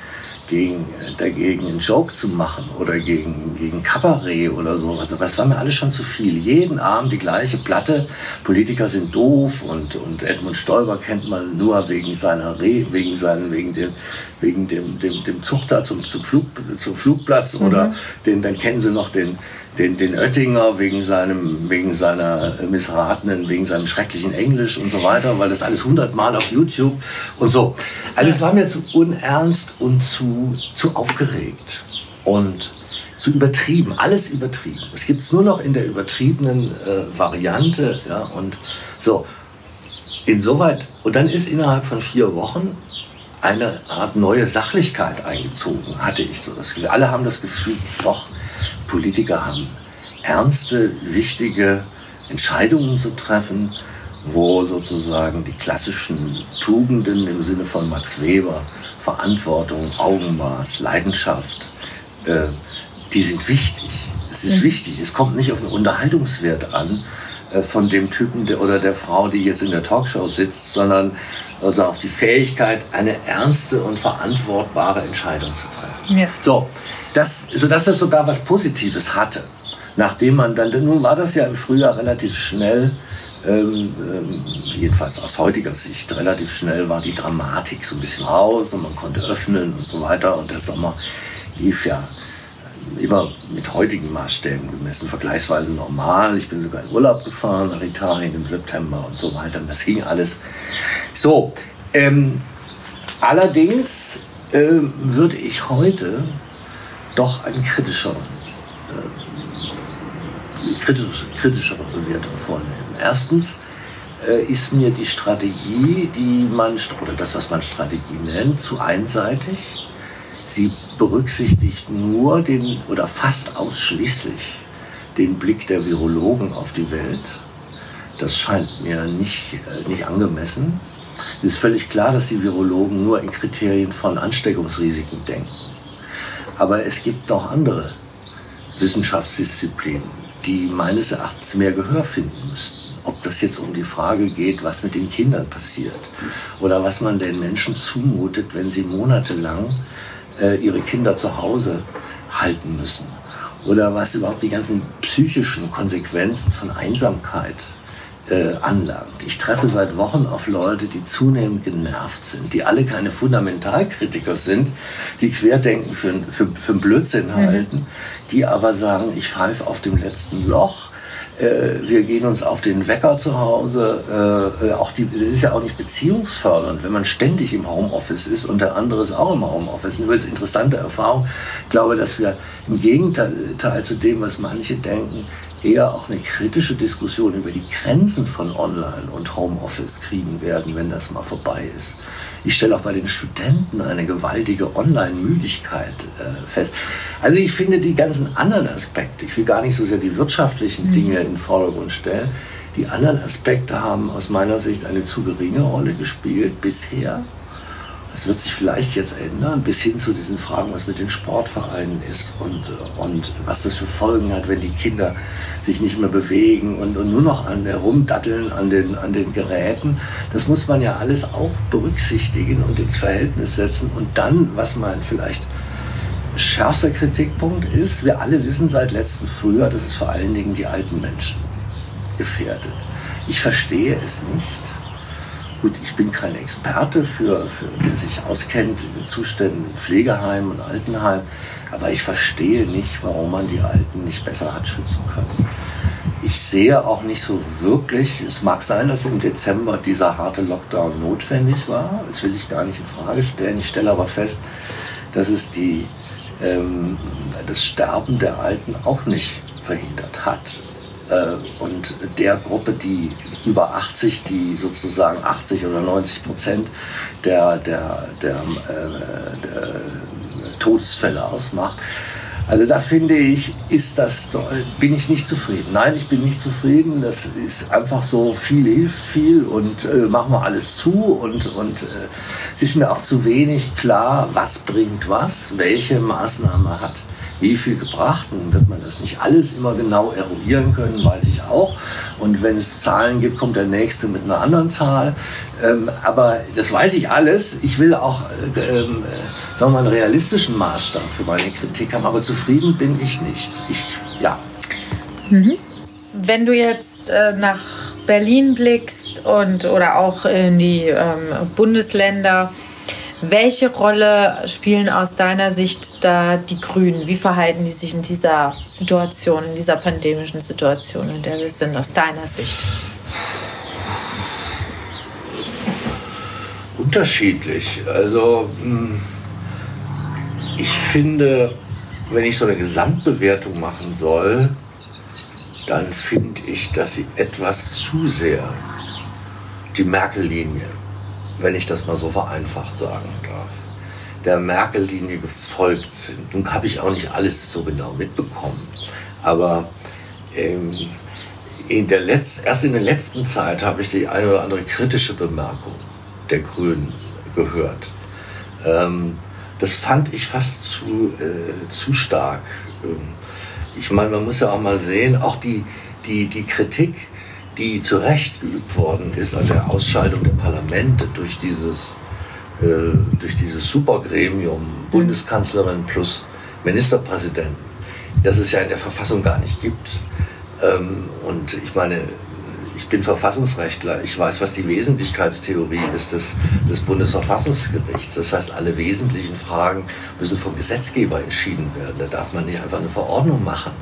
gegen, dagegen einen Joke zu machen oder gegen, gegen Kabarett oder sowas. Aber das war mir alles schon zu viel. Jeden Abend die gleiche Platte. Politiker sind doof und, und Edmund Stoiber kennt man nur wegen seiner Re, wegen seinen, wegen dem, wegen dem, dem, dem Zuchter zum, zum, Flug, zum Flugplatz mhm. oder den, dann kennen sie noch den, den, den Oettinger wegen seinem, wegen seiner missratenen, wegen seinem schrecklichen Englisch und so weiter, weil das alles hundertmal auf YouTube und so. Alles war mir zu unernst und zu, zu aufgeregt und zu übertrieben, alles übertrieben. Es gibt es nur noch in der übertriebenen äh, Variante, ja, und so. Insoweit, und dann ist innerhalb von vier Wochen eine Art neue Sachlichkeit eingezogen, hatte ich so das Gefühl. Alle haben das Gefühl, doch, Politiker haben ernste, wichtige Entscheidungen zu treffen, wo sozusagen die klassischen Tugenden im Sinne von Max Weber, Verantwortung, Augenmaß, Leidenschaft, äh, die sind wichtig. Es ist mhm. wichtig. Es kommt nicht auf den Unterhaltungswert an äh, von dem Typen der, oder der Frau, die jetzt in der Talkshow sitzt, sondern also auf die Fähigkeit, eine ernste und verantwortbare Entscheidung zu treffen. Ja. So, das, sodass das sogar was Positives hatte. Nachdem man dann, nun war das ja im Frühjahr relativ schnell, ähm, ähm, jedenfalls aus heutiger Sicht, relativ schnell war die Dramatik so ein bisschen raus und man konnte öffnen und so weiter. Und der Sommer lief ja immer mit heutigen Maßstäben gemessen, vergleichsweise normal. Ich bin sogar in Urlaub gefahren nach Italien im September und so weiter. Und das ging alles so. Ähm, allerdings äh, würde ich heute doch eine kritischere, äh, kritisch, kritischere Bewertung vornehmen. Erstens äh, ist mir die Strategie, die man, oder das, was man Strategie nennt, zu einseitig. Sie berücksichtigt nur den, oder fast ausschließlich den Blick der Virologen auf die Welt. Das scheint mir nicht, äh, nicht angemessen. Es ist völlig klar, dass die Virologen nur in Kriterien von Ansteckungsrisiken denken. Aber es gibt noch andere Wissenschaftsdisziplinen, die meines Erachtens mehr Gehör finden müssten. Ob das jetzt um die Frage geht, was mit den Kindern passiert oder was man den Menschen zumutet, wenn sie monatelang äh, ihre Kinder zu Hause halten müssen. Oder was überhaupt die ganzen psychischen Konsequenzen von Einsamkeit äh, anlangt. Ich treffe seit Wochen auf Leute, die zunehmend genervt sind, die alle keine Fundamentalkritiker sind, die Querdenken für, für, für Blödsinn mhm. halten, die aber sagen, ich pfeife auf dem letzten Loch, äh, wir gehen uns auf den Wecker zu Hause. Äh, auch die, das ist ja auch nicht beziehungsfördernd, wenn man ständig im Homeoffice ist und der andere ist auch im Homeoffice. Eine ganz interessante Erfahrung. Ich glaube, dass wir im Gegenteil zu dem, was manche denken, eher auch eine kritische Diskussion über die Grenzen von Online und Homeoffice kriegen werden, wenn das mal vorbei ist. Ich stelle auch bei den Studenten eine gewaltige Online-Müdigkeit äh, fest. Also ich finde die ganzen anderen Aspekte, ich will gar nicht so sehr die wirtschaftlichen mhm. Dinge in den Vordergrund stellen, die anderen Aspekte haben aus meiner Sicht eine zu geringe Rolle gespielt bisher. Das wird sich vielleicht jetzt ändern, bis hin zu diesen Fragen, was mit den Sportvereinen ist und, und was das für Folgen hat, wenn die Kinder sich nicht mehr bewegen und, und nur noch an herumdatteln an den, an den Geräten. Das muss man ja alles auch berücksichtigen und ins Verhältnis setzen. Und dann, was man vielleicht schärfster Kritikpunkt ist, wir alle wissen seit letztem Frühjahr, dass es vor allen Dingen die alten Menschen gefährdet. Ich verstehe es nicht Gut, ich bin kein Experte, für, für, der sich auskennt in den Zuständen im Pflegeheim und Altenheim, aber ich verstehe nicht, warum man die Alten nicht besser hat schützen können. Ich sehe auch nicht so wirklich, es mag sein, dass im Dezember dieser harte Lockdown notwendig war, das will ich gar nicht in Frage stellen. Ich stelle aber fest, dass es die, ähm, das Sterben der Alten auch nicht verhindert hat. Äh, und der Gruppe, die über 80, die sozusagen 80 oder 90 Prozent der, der, der, äh, der Todesfälle ausmacht. Also da finde ich, ist das, bin ich nicht zufrieden. Nein, ich bin nicht zufrieden. Das ist einfach so, viel hilft viel und äh, machen wir alles zu und, und äh, es ist mir auch zu wenig klar, was bringt was, welche Maßnahme hat wie viel gebracht. Nun wird man das nicht alles immer genau eruieren können, weiß ich auch. Und wenn es Zahlen gibt, kommt der nächste mit einer anderen Zahl. Ähm, aber das weiß ich alles. Ich will auch, äh, ähm, äh, sagen wir mal, einen realistischen Maßstab für meine Kritik haben. Aber zufrieden bin ich nicht. Ich, ja. Mhm. Wenn du jetzt äh, nach Berlin blickst und oder auch in die ähm, Bundesländer, welche Rolle spielen aus deiner Sicht da die Grünen? Wie verhalten die sich in dieser Situation, in dieser pandemischen Situation, in der wir sind, aus deiner Sicht? Unterschiedlich. Also hm, ich finde, wenn ich so eine Gesamtbewertung machen soll, dann finde ich, dass sie etwas zu sehr die Merkel-Linie wenn ich das mal so vereinfacht sagen darf, der Merkel-Linie gefolgt sind. Nun habe ich auch nicht alles so genau mitbekommen, aber ähm, in der Letz-, erst in der letzten Zeit habe ich die eine oder andere kritische Bemerkung der Grünen gehört. Ähm, das fand ich fast zu, äh, zu stark. Ähm, ich meine, man muss ja auch mal sehen, auch die, die, die Kritik, die zu Recht geübt worden ist an der Ausschaltung der Parlamente durch dieses, äh, durch dieses Supergremium Bundeskanzlerin plus Ministerpräsidenten, das es ja in der Verfassung gar nicht gibt. Ähm, und ich meine, ich bin Verfassungsrechtler, ich weiß, was die Wesentlichkeitstheorie ist des, des Bundesverfassungsgerichts. Das heißt, alle wesentlichen Fragen müssen vom Gesetzgeber entschieden werden. Da darf man nicht einfach eine Verordnung machen.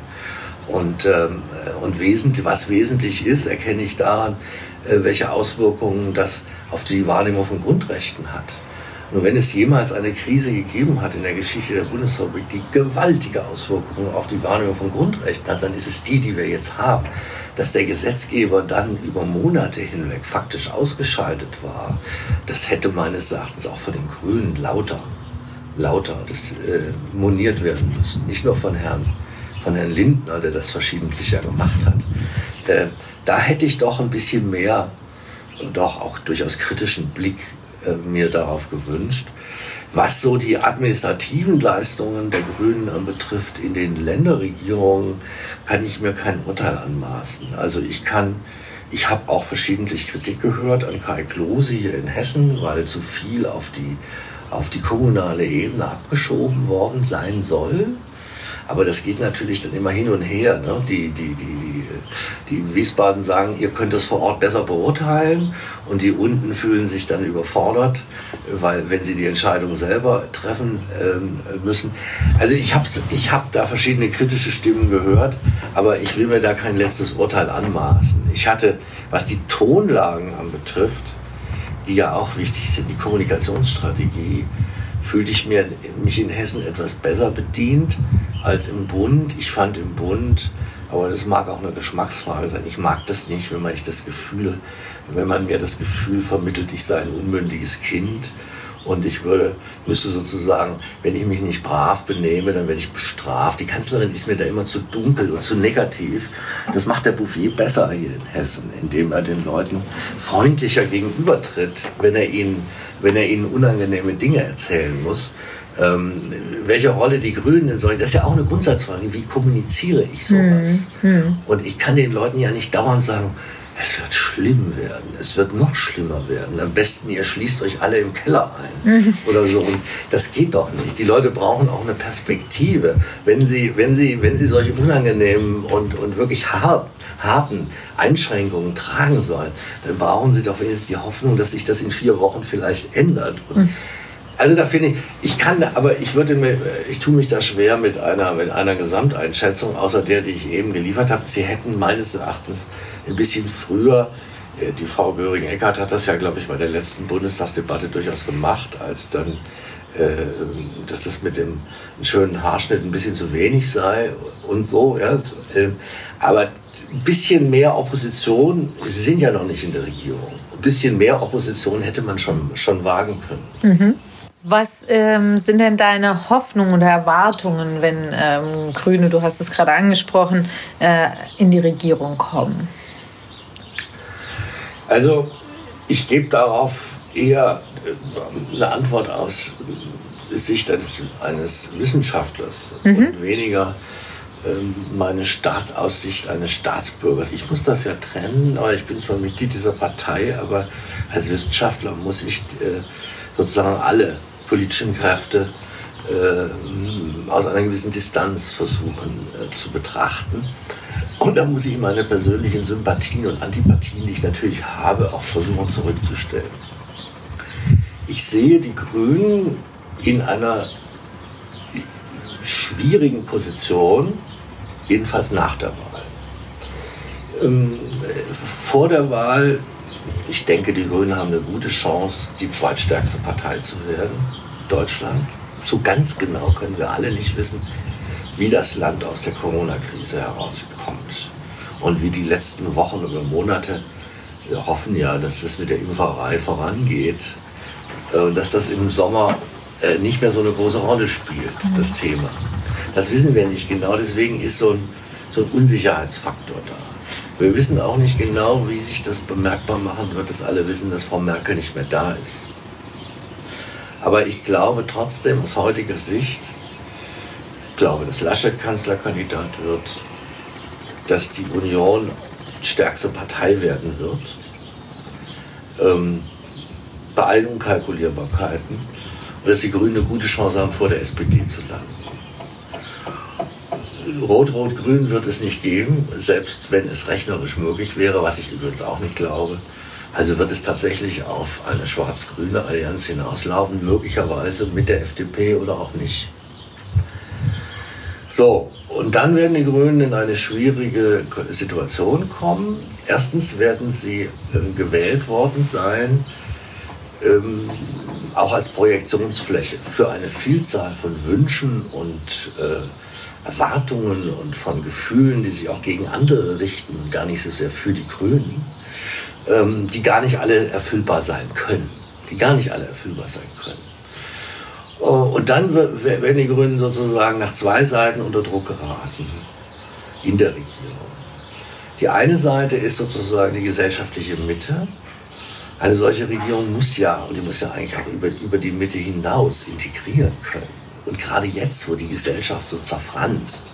Und, ähm, und wesentlich, was wesentlich ist, erkenne ich daran, äh, welche Auswirkungen das auf die Wahrnehmung von Grundrechten hat. Nur wenn es jemals eine Krise gegeben hat in der Geschichte der Bundesrepublik, die gewaltige Auswirkungen auf die Wahrnehmung von Grundrechten hat, dann ist es die, die wir jetzt haben. Dass der Gesetzgeber dann über Monate hinweg faktisch ausgeschaltet war, das hätte meines Erachtens auch von den Grünen lauter, lauter das, äh, moniert werden müssen. Nicht nur von Herrn von Herrn Lindner, der das verschiedentlich ja gemacht hat. Äh, da hätte ich doch ein bisschen mehr, doch auch durchaus kritischen Blick äh, mir darauf gewünscht. Was so die administrativen Leistungen der Grünen anbetrifft in den Länderregierungen, kann ich mir kein Urteil anmaßen. Also ich kann, ich habe auch verschiedentlich Kritik gehört an Kai Klose hier in Hessen, weil zu viel auf die, auf die kommunale Ebene abgeschoben worden sein soll. Aber das geht natürlich dann immer hin und her. Ne? Die, die, die, die in Wiesbaden sagen, ihr könnt es vor Ort besser beurteilen und die unten fühlen sich dann überfordert, weil wenn sie die Entscheidung selber treffen ähm, müssen. Also ich habe ich hab da verschiedene kritische Stimmen gehört, aber ich will mir da kein letztes Urteil anmaßen. Ich hatte, was die Tonlagen anbetrifft, die ja auch wichtig sind, die Kommunikationsstrategie, fühlte ich mir, mich in Hessen etwas besser bedient als im Bund. Ich fand im Bund, aber das mag auch eine Geschmacksfrage sein, ich mag das nicht, wenn man ich das Gefühl, wenn man mir das Gefühl vermittelt, ich sei ein unmündiges Kind und ich würde, müsste sozusagen, wenn ich mich nicht brav benehme, dann werde ich bestraft. Die Kanzlerin ist mir da immer zu dunkel und zu negativ. Das macht der Bouffier besser hier in Hessen, indem er den Leuten freundlicher gegenübertritt, wenn er ihnen, wenn er ihnen unangenehme Dinge erzählen muss. Ähm, welche Rolle die Grünen in solchen, das ist ja auch eine Grundsatzfrage, wie kommuniziere ich sowas? Mhm. Und ich kann den Leuten ja nicht dauernd sagen, es wird schlimm werden, es wird noch schlimmer werden. Am besten, ihr schließt euch alle im Keller ein (laughs) oder so. Und das geht doch nicht. Die Leute brauchen auch eine Perspektive. Wenn sie, wenn sie, wenn sie solche unangenehmen und, und wirklich hart, harten Einschränkungen tragen sollen, dann brauchen sie doch wenigstens die Hoffnung, dass sich das in vier Wochen vielleicht ändert. Und mhm. Also da finde ich, ich kann, aber ich würde mir, ich tue mich da schwer mit einer, mit einer Gesamteinschätzung, außer der, die ich eben geliefert habe. Sie hätten meines Erachtens ein bisschen früher, äh, die Frau Göring-Eckardt hat das ja, glaube ich, bei der letzten Bundestagsdebatte durchaus gemacht, als dann, äh, dass das mit dem schönen Haarschnitt ein bisschen zu wenig sei und so. Ja, äh, aber ein bisschen mehr Opposition, Sie sind ja noch nicht in der Regierung, ein bisschen mehr Opposition hätte man schon, schon wagen können. Mhm. Was ähm, sind denn deine Hoffnungen oder Erwartungen, wenn ähm, Grüne, du hast es gerade angesprochen, äh, in die Regierung kommen? Also ich gebe darauf eher äh, eine Antwort aus Sicht eines, eines Wissenschaftlers mhm. und weniger ähm, meine Staatsaussicht eines Staatsbürgers. Ich muss das ja trennen, aber ich bin zwar Mitglied dieser Partei, aber als Wissenschaftler muss ich äh, sozusagen alle politischen Kräfte äh, aus einer gewissen Distanz versuchen äh, zu betrachten. Und da muss ich meine persönlichen Sympathien und Antipathien, die ich natürlich habe, auch versuchen zurückzustellen. Ich sehe die Grünen in einer schwierigen Position, jedenfalls nach der Wahl. Ähm, vor der Wahl ich denke, die Grünen haben eine gute Chance, die zweitstärkste Partei zu werden, Deutschland. So ganz genau können wir alle nicht wissen, wie das Land aus der Corona-Krise herauskommt. Und wie die letzten Wochen oder Monate, wir hoffen ja, dass das mit der Impferei vorangeht äh, und dass das im Sommer äh, nicht mehr so eine große Rolle spielt, das Thema. Das wissen wir nicht genau, deswegen ist so ein, so ein Unsicherheitsfaktor da. Wir wissen auch nicht genau, wie sich das bemerkbar machen wird, dass alle wissen, dass Frau Merkel nicht mehr da ist. Aber ich glaube trotzdem aus heutiger Sicht, ich glaube, dass Laschet Kanzlerkandidat wird, dass die Union stärkste Partei werden wird, ähm, bei allen Unkalkulierbarkeiten, und dass die Grünen eine gute Chance haben, vor der SPD zu landen. Rot-Rot-Grün wird es nicht geben, selbst wenn es rechnerisch möglich wäre, was ich übrigens auch nicht glaube. Also wird es tatsächlich auf eine schwarz-grüne Allianz hinauslaufen, möglicherweise mit der FDP oder auch nicht. So, und dann werden die Grünen in eine schwierige Situation kommen. Erstens werden sie äh, gewählt worden sein, ähm, auch als Projektionsfläche für eine Vielzahl von Wünschen und äh, Erwartungen und von Gefühlen, die sich auch gegen andere richten gar nicht so sehr für die Grünen, ähm, die gar nicht alle erfüllbar sein können. Die gar nicht alle erfüllbar sein können. Oh, und dann werden die Grünen sozusagen nach zwei Seiten unter Druck geraten in der Regierung. Die eine Seite ist sozusagen die gesellschaftliche Mitte. Eine solche Regierung muss ja, und die muss ja eigentlich auch über, über die Mitte hinaus integrieren können. Und gerade jetzt, wo die Gesellschaft so zerfranst,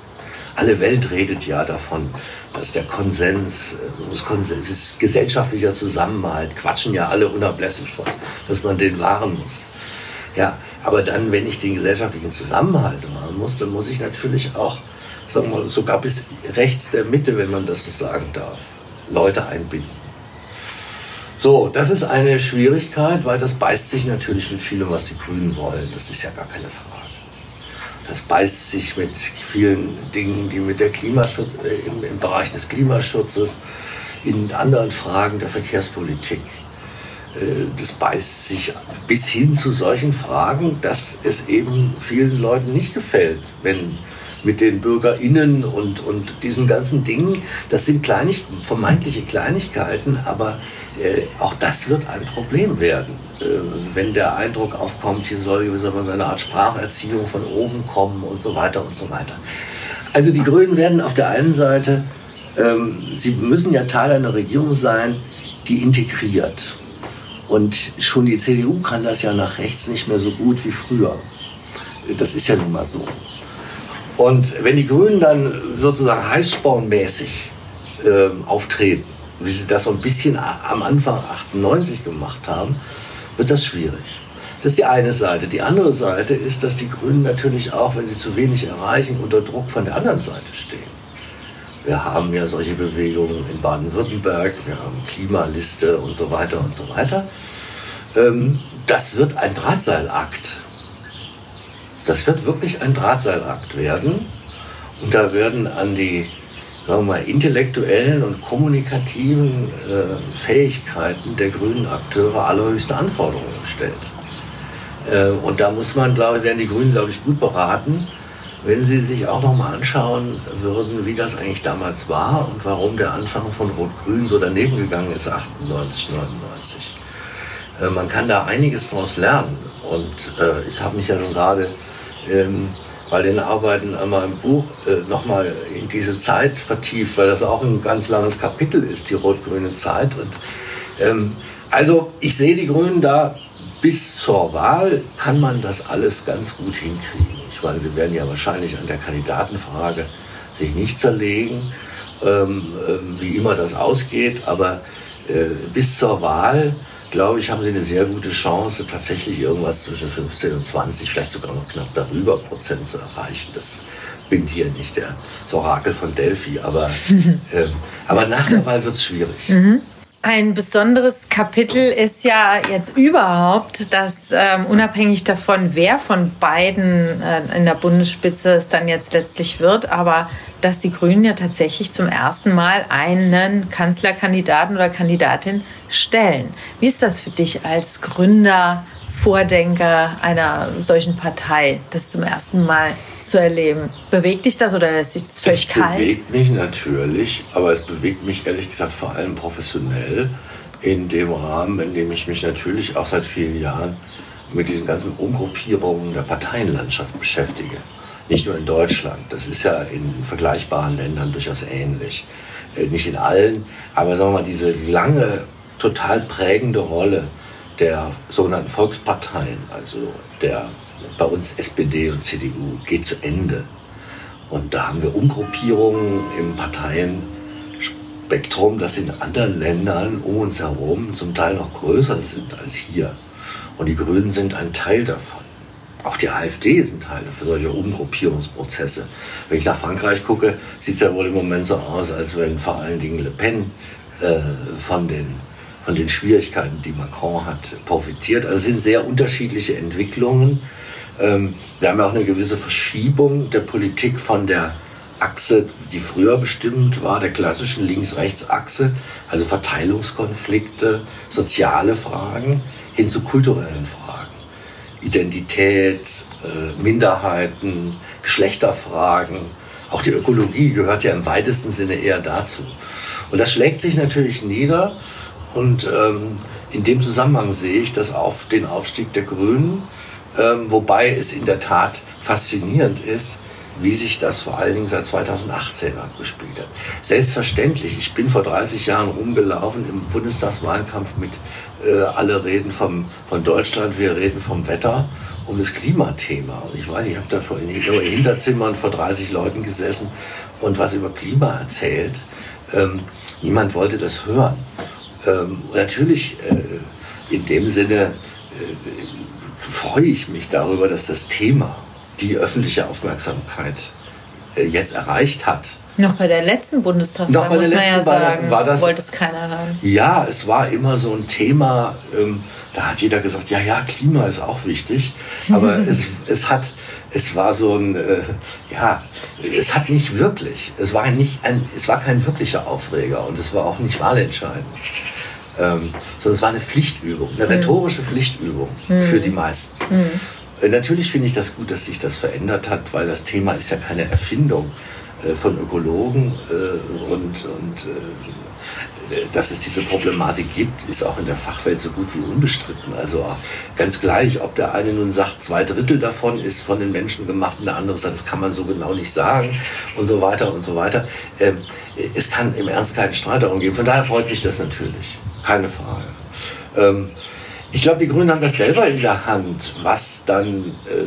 alle Welt redet ja davon, dass der Konsens, äh, das Konsens, gesellschaftlicher Zusammenhalt, quatschen ja alle unablässig von, dass man den wahren muss. Ja, aber dann, wenn ich den gesellschaftlichen Zusammenhalt wahren muss, dann muss ich natürlich auch, sagen wir sogar bis rechts der Mitte, wenn man das so sagen darf, Leute einbinden. So, das ist eine Schwierigkeit, weil das beißt sich natürlich mit vielem, was die Grünen wollen. Das ist ja gar keine Frage. Das beißt sich mit vielen Dingen, die mit der Klimaschutz, äh, im, im Bereich des Klimaschutzes, in anderen Fragen der Verkehrspolitik. Äh, das beißt sich bis hin zu solchen Fragen, dass es eben vielen Leuten nicht gefällt, wenn mit den BürgerInnen und, und diesen ganzen Dingen, das sind kleinig, vermeintliche Kleinigkeiten, aber äh, auch das wird ein Problem werden, äh, wenn der Eindruck aufkommt, hier soll gewissermaßen eine Art Spracherziehung von oben kommen und so weiter und so weiter. Also die Grünen werden auf der einen Seite, ähm, sie müssen ja Teil einer Regierung sein, die integriert. Und schon die CDU kann das ja nach rechts nicht mehr so gut wie früher. Das ist ja nun mal so. Und wenn die Grünen dann sozusagen heißspornmäßig äh, auftreten, wie sie das so ein bisschen am Anfang 98 gemacht haben, wird das schwierig. Das ist die eine Seite. Die andere Seite ist, dass die Grünen natürlich auch, wenn sie zu wenig erreichen, unter Druck von der anderen Seite stehen. Wir haben ja solche Bewegungen in Baden-Württemberg, wir haben Klimaliste und so weiter und so weiter. Ähm, das wird ein Drahtseilakt. Das wird wirklich ein Drahtseilakt werden. Und da werden an die sagen wir mal, intellektuellen und kommunikativen äh, Fähigkeiten der grünen Akteure allerhöchste Anforderungen gestellt. Äh, und da muss man, glaube ich, werden die Grünen, glaube ich, gut beraten, wenn sie sich auch noch mal anschauen würden, wie das eigentlich damals war und warum der Anfang von Rot-Grün so daneben gegangen ist, 98, 99. Äh, man kann da einiges daraus lernen. Und äh, ich habe mich ja nun gerade ähm, bei den Arbeiten einmal im Buch äh, nochmal in diese Zeit vertieft, weil das auch ein ganz langes Kapitel ist, die rot-grüne Zeit. Und, ähm, also ich sehe die Grünen da bis zur Wahl kann man das alles ganz gut hinkriegen. Ich meine, sie werden ja wahrscheinlich an der Kandidatenfrage sich nicht zerlegen, ähm, äh, wie immer das ausgeht, aber äh, bis zur Wahl glaube ich, haben sie eine sehr gute Chance, tatsächlich irgendwas zwischen 15 und 20, vielleicht sogar noch knapp darüber Prozent zu erreichen. Das bin hier nicht der das Orakel von Delphi, aber, (laughs) ähm, aber nach der Wahl wird es schwierig. Mhm. Ein besonderes Kapitel ist ja jetzt überhaupt, dass ähm, unabhängig davon, wer von beiden äh, in der Bundesspitze es dann jetzt letztlich wird, aber dass die Grünen ja tatsächlich zum ersten Mal einen Kanzlerkandidaten oder Kandidatin stellen. Wie ist das für dich als Gründer Vordenker einer solchen Partei, das zum ersten Mal zu erleben. Bewegt dich das oder lässt sich das völlig es kalt? Es bewegt mich natürlich, aber es bewegt mich ehrlich gesagt vor allem professionell in dem Rahmen, in dem ich mich natürlich auch seit vielen Jahren mit diesen ganzen Umgruppierungen der Parteienlandschaft beschäftige. Nicht nur in Deutschland, das ist ja in vergleichbaren Ländern durchaus ähnlich. Äh, nicht in allen, aber sagen wir mal, diese lange, total prägende Rolle der sogenannten Volksparteien, also der bei uns SPD und CDU, geht zu Ende. Und da haben wir Umgruppierungen im Parteienspektrum, das in anderen Ländern um uns herum zum Teil noch größer sind als hier. Und die Grünen sind ein Teil davon. Auch die AfD ist ein Teil für solche Umgruppierungsprozesse. Wenn ich nach Frankreich gucke, sieht es ja wohl im Moment so aus, als wenn vor allen Dingen Le Pen äh, von den von den Schwierigkeiten, die Macron hat, profitiert. Also es sind sehr unterschiedliche Entwicklungen. Ähm, wir haben ja auch eine gewisse Verschiebung der Politik von der Achse, die früher bestimmt war, der klassischen Links-Rechts-Achse, also Verteilungskonflikte, soziale Fragen, hin zu kulturellen Fragen. Identität, äh, Minderheiten, Geschlechterfragen, auch die Ökologie gehört ja im weitesten Sinne eher dazu. Und das schlägt sich natürlich nieder und ähm, in dem Zusammenhang sehe ich das auf den Aufstieg der Grünen, ähm, wobei es in der Tat faszinierend ist, wie sich das vor allen Dingen seit 2018 abgespielt hat. Selbstverständlich, ich bin vor 30 Jahren rumgelaufen im Bundestagswahlkampf mit äh, alle reden vom, von Deutschland, wir reden vom Wetter, um das Klimathema. Und ich weiß, ich habe da vor in Hinterzimmern vor 30 Leuten gesessen und was über Klima erzählt. Ähm, niemand wollte das hören. Ähm, natürlich, äh, in dem Sinne äh, freue ich mich darüber, dass das Thema die öffentliche Aufmerksamkeit äh, jetzt erreicht hat. Noch bei der letzten Bundestagswahl, muss man ja sagen, war das, wollte es keiner hören. Ja, es war immer so ein Thema, ähm, da hat jeder gesagt, ja, ja, Klima ist auch wichtig, aber (laughs) es, es hat, es war so ein, äh, ja, es hat nicht wirklich, es war nicht ein, es war kein wirklicher Aufreger und es war auch nicht wahlentscheidend. Ähm, sondern es war eine Pflichtübung, eine mhm. rhetorische Pflichtübung mhm. für die meisten. Mhm. Äh, natürlich finde ich das gut, dass sich das verändert hat, weil das Thema ist ja keine Erfindung äh, von Ökologen äh, und, und dass es diese Problematik gibt, ist auch in der Fachwelt so gut wie unbestritten. Also ganz gleich, ob der eine nun sagt, zwei Drittel davon ist von den Menschen gemacht und der andere sagt, das kann man so genau nicht sagen und so weiter und so weiter. Ähm, es kann im Ernst keinen Streit darum geben. Von daher freut mich das natürlich. Keine Frage. Ähm, ich glaube, die Grünen haben das selber in der Hand, was dann äh,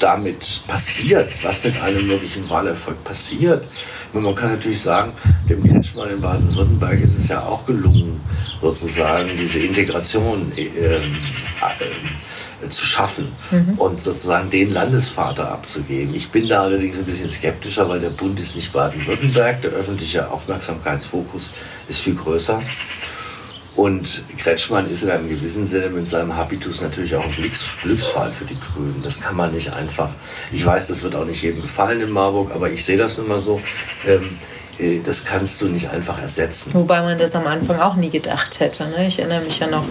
damit passiert, was mit einem möglichen Wahlerfolg passiert. Und man kann natürlich sagen, dem Kretschmann in Baden-Württemberg ist es ja auch gelungen, sozusagen diese Integration äh, äh, zu schaffen mhm. und sozusagen den Landesvater abzugeben. Ich bin da allerdings ein bisschen skeptischer, weil der Bund ist nicht Baden-Württemberg, der öffentliche Aufmerksamkeitsfokus ist viel größer. Und Kretschmann ist in einem gewissen Sinne mit seinem Habitus natürlich auch ein Glücks Glücksfall für die Grünen. Das kann man nicht einfach. Ich weiß, das wird auch nicht jedem gefallen in Marburg, aber ich sehe das nun mal so. Ähm, äh, das kannst du nicht einfach ersetzen. Wobei man das am Anfang auch nie gedacht hätte. Ne? Ich erinnere mich ja noch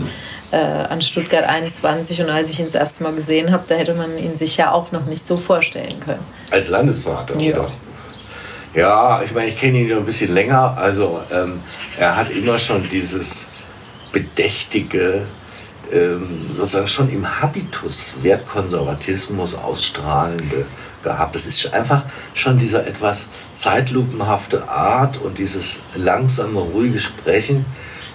äh, an Stuttgart 21 und als ich ihn das erste Mal gesehen habe, da hätte man ihn sich ja auch noch nicht so vorstellen können. Als Landesvater, ja. oder? Ja, ich meine, ich kenne ihn ja ein bisschen länger. Also ähm, er hat immer schon dieses bedächtige, ähm, sozusagen schon im Habitus Wertkonservatismus ausstrahlende gehabt. Das ist einfach schon dieser etwas zeitlupenhafte Art und dieses langsame, ruhige Sprechen,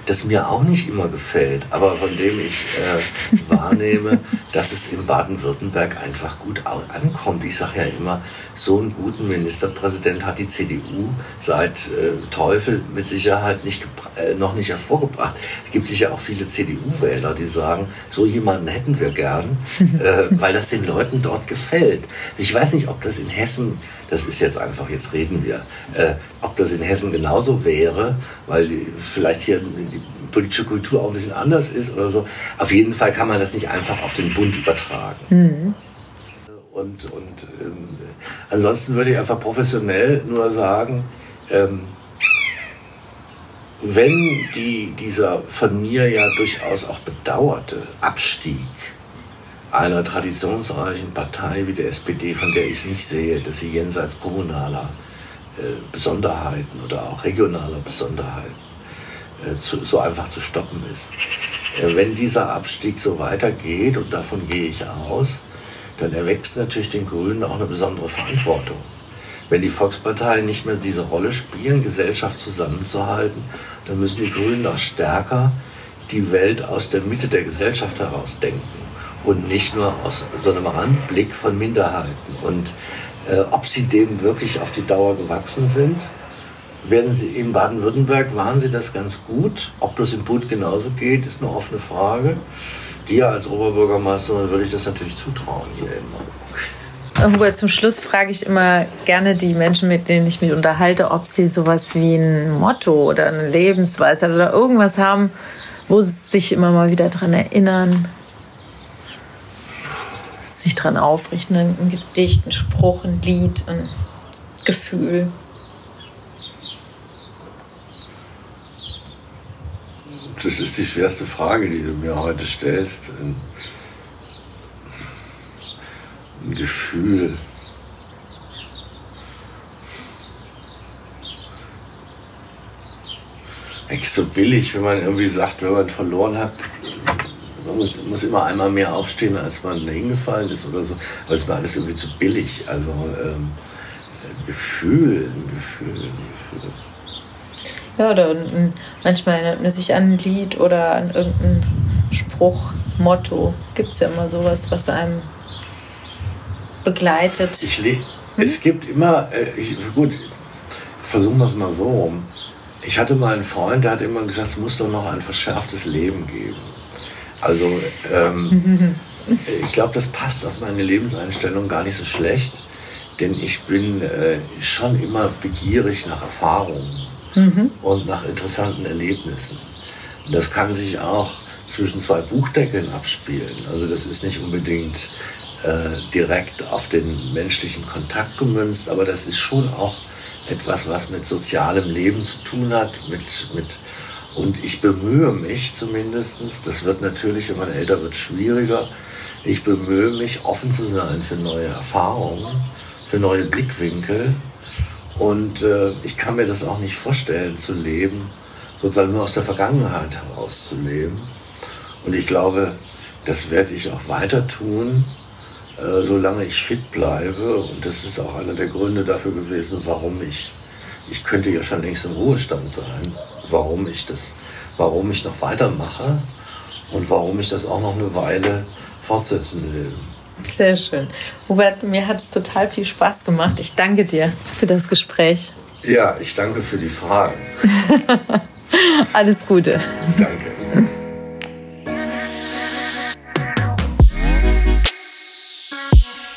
das mir auch nicht immer gefällt, aber von dem ich äh, (laughs) wahrnehme, dass es in Baden-Württemberg einfach gut ankommt. Ich sage ja immer, so einen guten Ministerpräsident hat die CDU seit äh, Teufel mit Sicherheit nicht äh, noch nicht hervorgebracht. Es gibt sicher auch viele CDU-Wähler, die sagen, so jemanden hätten wir gern, (laughs) äh, weil das den Leuten dort gefällt. Ich weiß nicht, ob das in Hessen das ist jetzt einfach, jetzt reden wir. Äh, ob das in Hessen genauso wäre, weil vielleicht hier die politische Kultur auch ein bisschen anders ist oder so. Auf jeden Fall kann man das nicht einfach auf den Bund übertragen. Mhm. Und, und ähm, ansonsten würde ich einfach professionell nur sagen, ähm, wenn die, dieser von mir ja durchaus auch bedauerte Abstieg einer traditionsreichen Partei wie der SPD, von der ich nicht sehe, dass sie jenseits kommunaler äh, Besonderheiten oder auch regionaler Besonderheiten äh, zu, so einfach zu stoppen ist. Äh, wenn dieser Abstieg so weitergeht, und davon gehe ich aus, dann erwächst natürlich den Grünen auch eine besondere Verantwortung. Wenn die Volksparteien nicht mehr diese Rolle spielen, Gesellschaft zusammenzuhalten, dann müssen die Grünen auch stärker die Welt aus der Mitte der Gesellschaft heraus denken und nicht nur aus so einem Randblick von Minderheiten. Und äh, ob sie dem wirklich auf die Dauer gewachsen sind, werden sie in Baden-Württemberg waren sie das ganz gut. Ob das im Bund genauso geht, ist eine offene Frage. Dir als Oberbürgermeister würde ich das natürlich zutrauen hier immer. Hubert, zum Schluss frage ich immer gerne die Menschen, mit denen ich mich unterhalte, ob sie sowas wie ein Motto oder eine Lebensweise oder irgendwas haben, wo sie sich immer mal wieder daran erinnern, sich dran aufrichten. Ein Gedicht, ein Spruch, ein Lied, ein Gefühl. Das ist die schwerste Frage, die du mir heute stellst. Ein, ein Gefühl. Echt so billig, wenn man irgendwie sagt, wenn man verloren hat, muss, muss immer einmal mehr aufstehen, als man hingefallen ist oder so. Aber es war alles irgendwie zu billig. Also ähm, Gefühl, Gefühl, Gefühl. Ja, oder manchmal erinnert man sich an ein Lied oder an irgendeinen Spruch, Motto. Gibt es ja immer sowas, was einem begleitet. Ich hm? Es gibt immer, äh, ich, gut, versuchen wir es mal so rum. Ich hatte mal einen Freund, der hat immer gesagt, es muss doch noch ein verschärftes Leben geben. Also ähm, ich glaube, das passt auf meine Lebenseinstellung gar nicht so schlecht, denn ich bin äh, schon immer begierig nach Erfahrungen mhm. und nach interessanten Erlebnissen. Und das kann sich auch zwischen zwei Buchdeckeln abspielen. Also das ist nicht unbedingt äh, direkt auf den menschlichen Kontakt gemünzt, aber das ist schon auch etwas, was mit sozialem Leben zu tun hat, mit, mit und ich bemühe mich zumindest, das wird natürlich, wenn man älter wird, schwieriger, ich bemühe mich, offen zu sein für neue Erfahrungen, für neue Blickwinkel. Und äh, ich kann mir das auch nicht vorstellen, zu leben, sozusagen nur aus der Vergangenheit heraus zu leben. Und ich glaube, das werde ich auch weiter tun, äh, solange ich fit bleibe. Und das ist auch einer der Gründe dafür gewesen, warum ich, ich könnte ja schon längst im Ruhestand sein, warum ich das, warum ich noch weitermache und warum ich das auch noch eine Weile fortsetzen will. Sehr schön. Hubert, mir hat es total viel Spaß gemacht. Ich danke dir für das Gespräch. Ja, ich danke für die Fragen. (laughs) Alles Gute. Danke.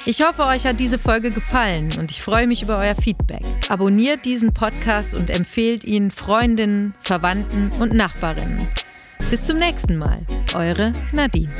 Ich hoffe, euch hat diese Folge gefallen und ich freue mich über euer Feedback. Abonniert diesen Podcast und empfehlt ihn Freundinnen, Verwandten und Nachbarinnen. Bis zum nächsten Mal. Eure Nadine.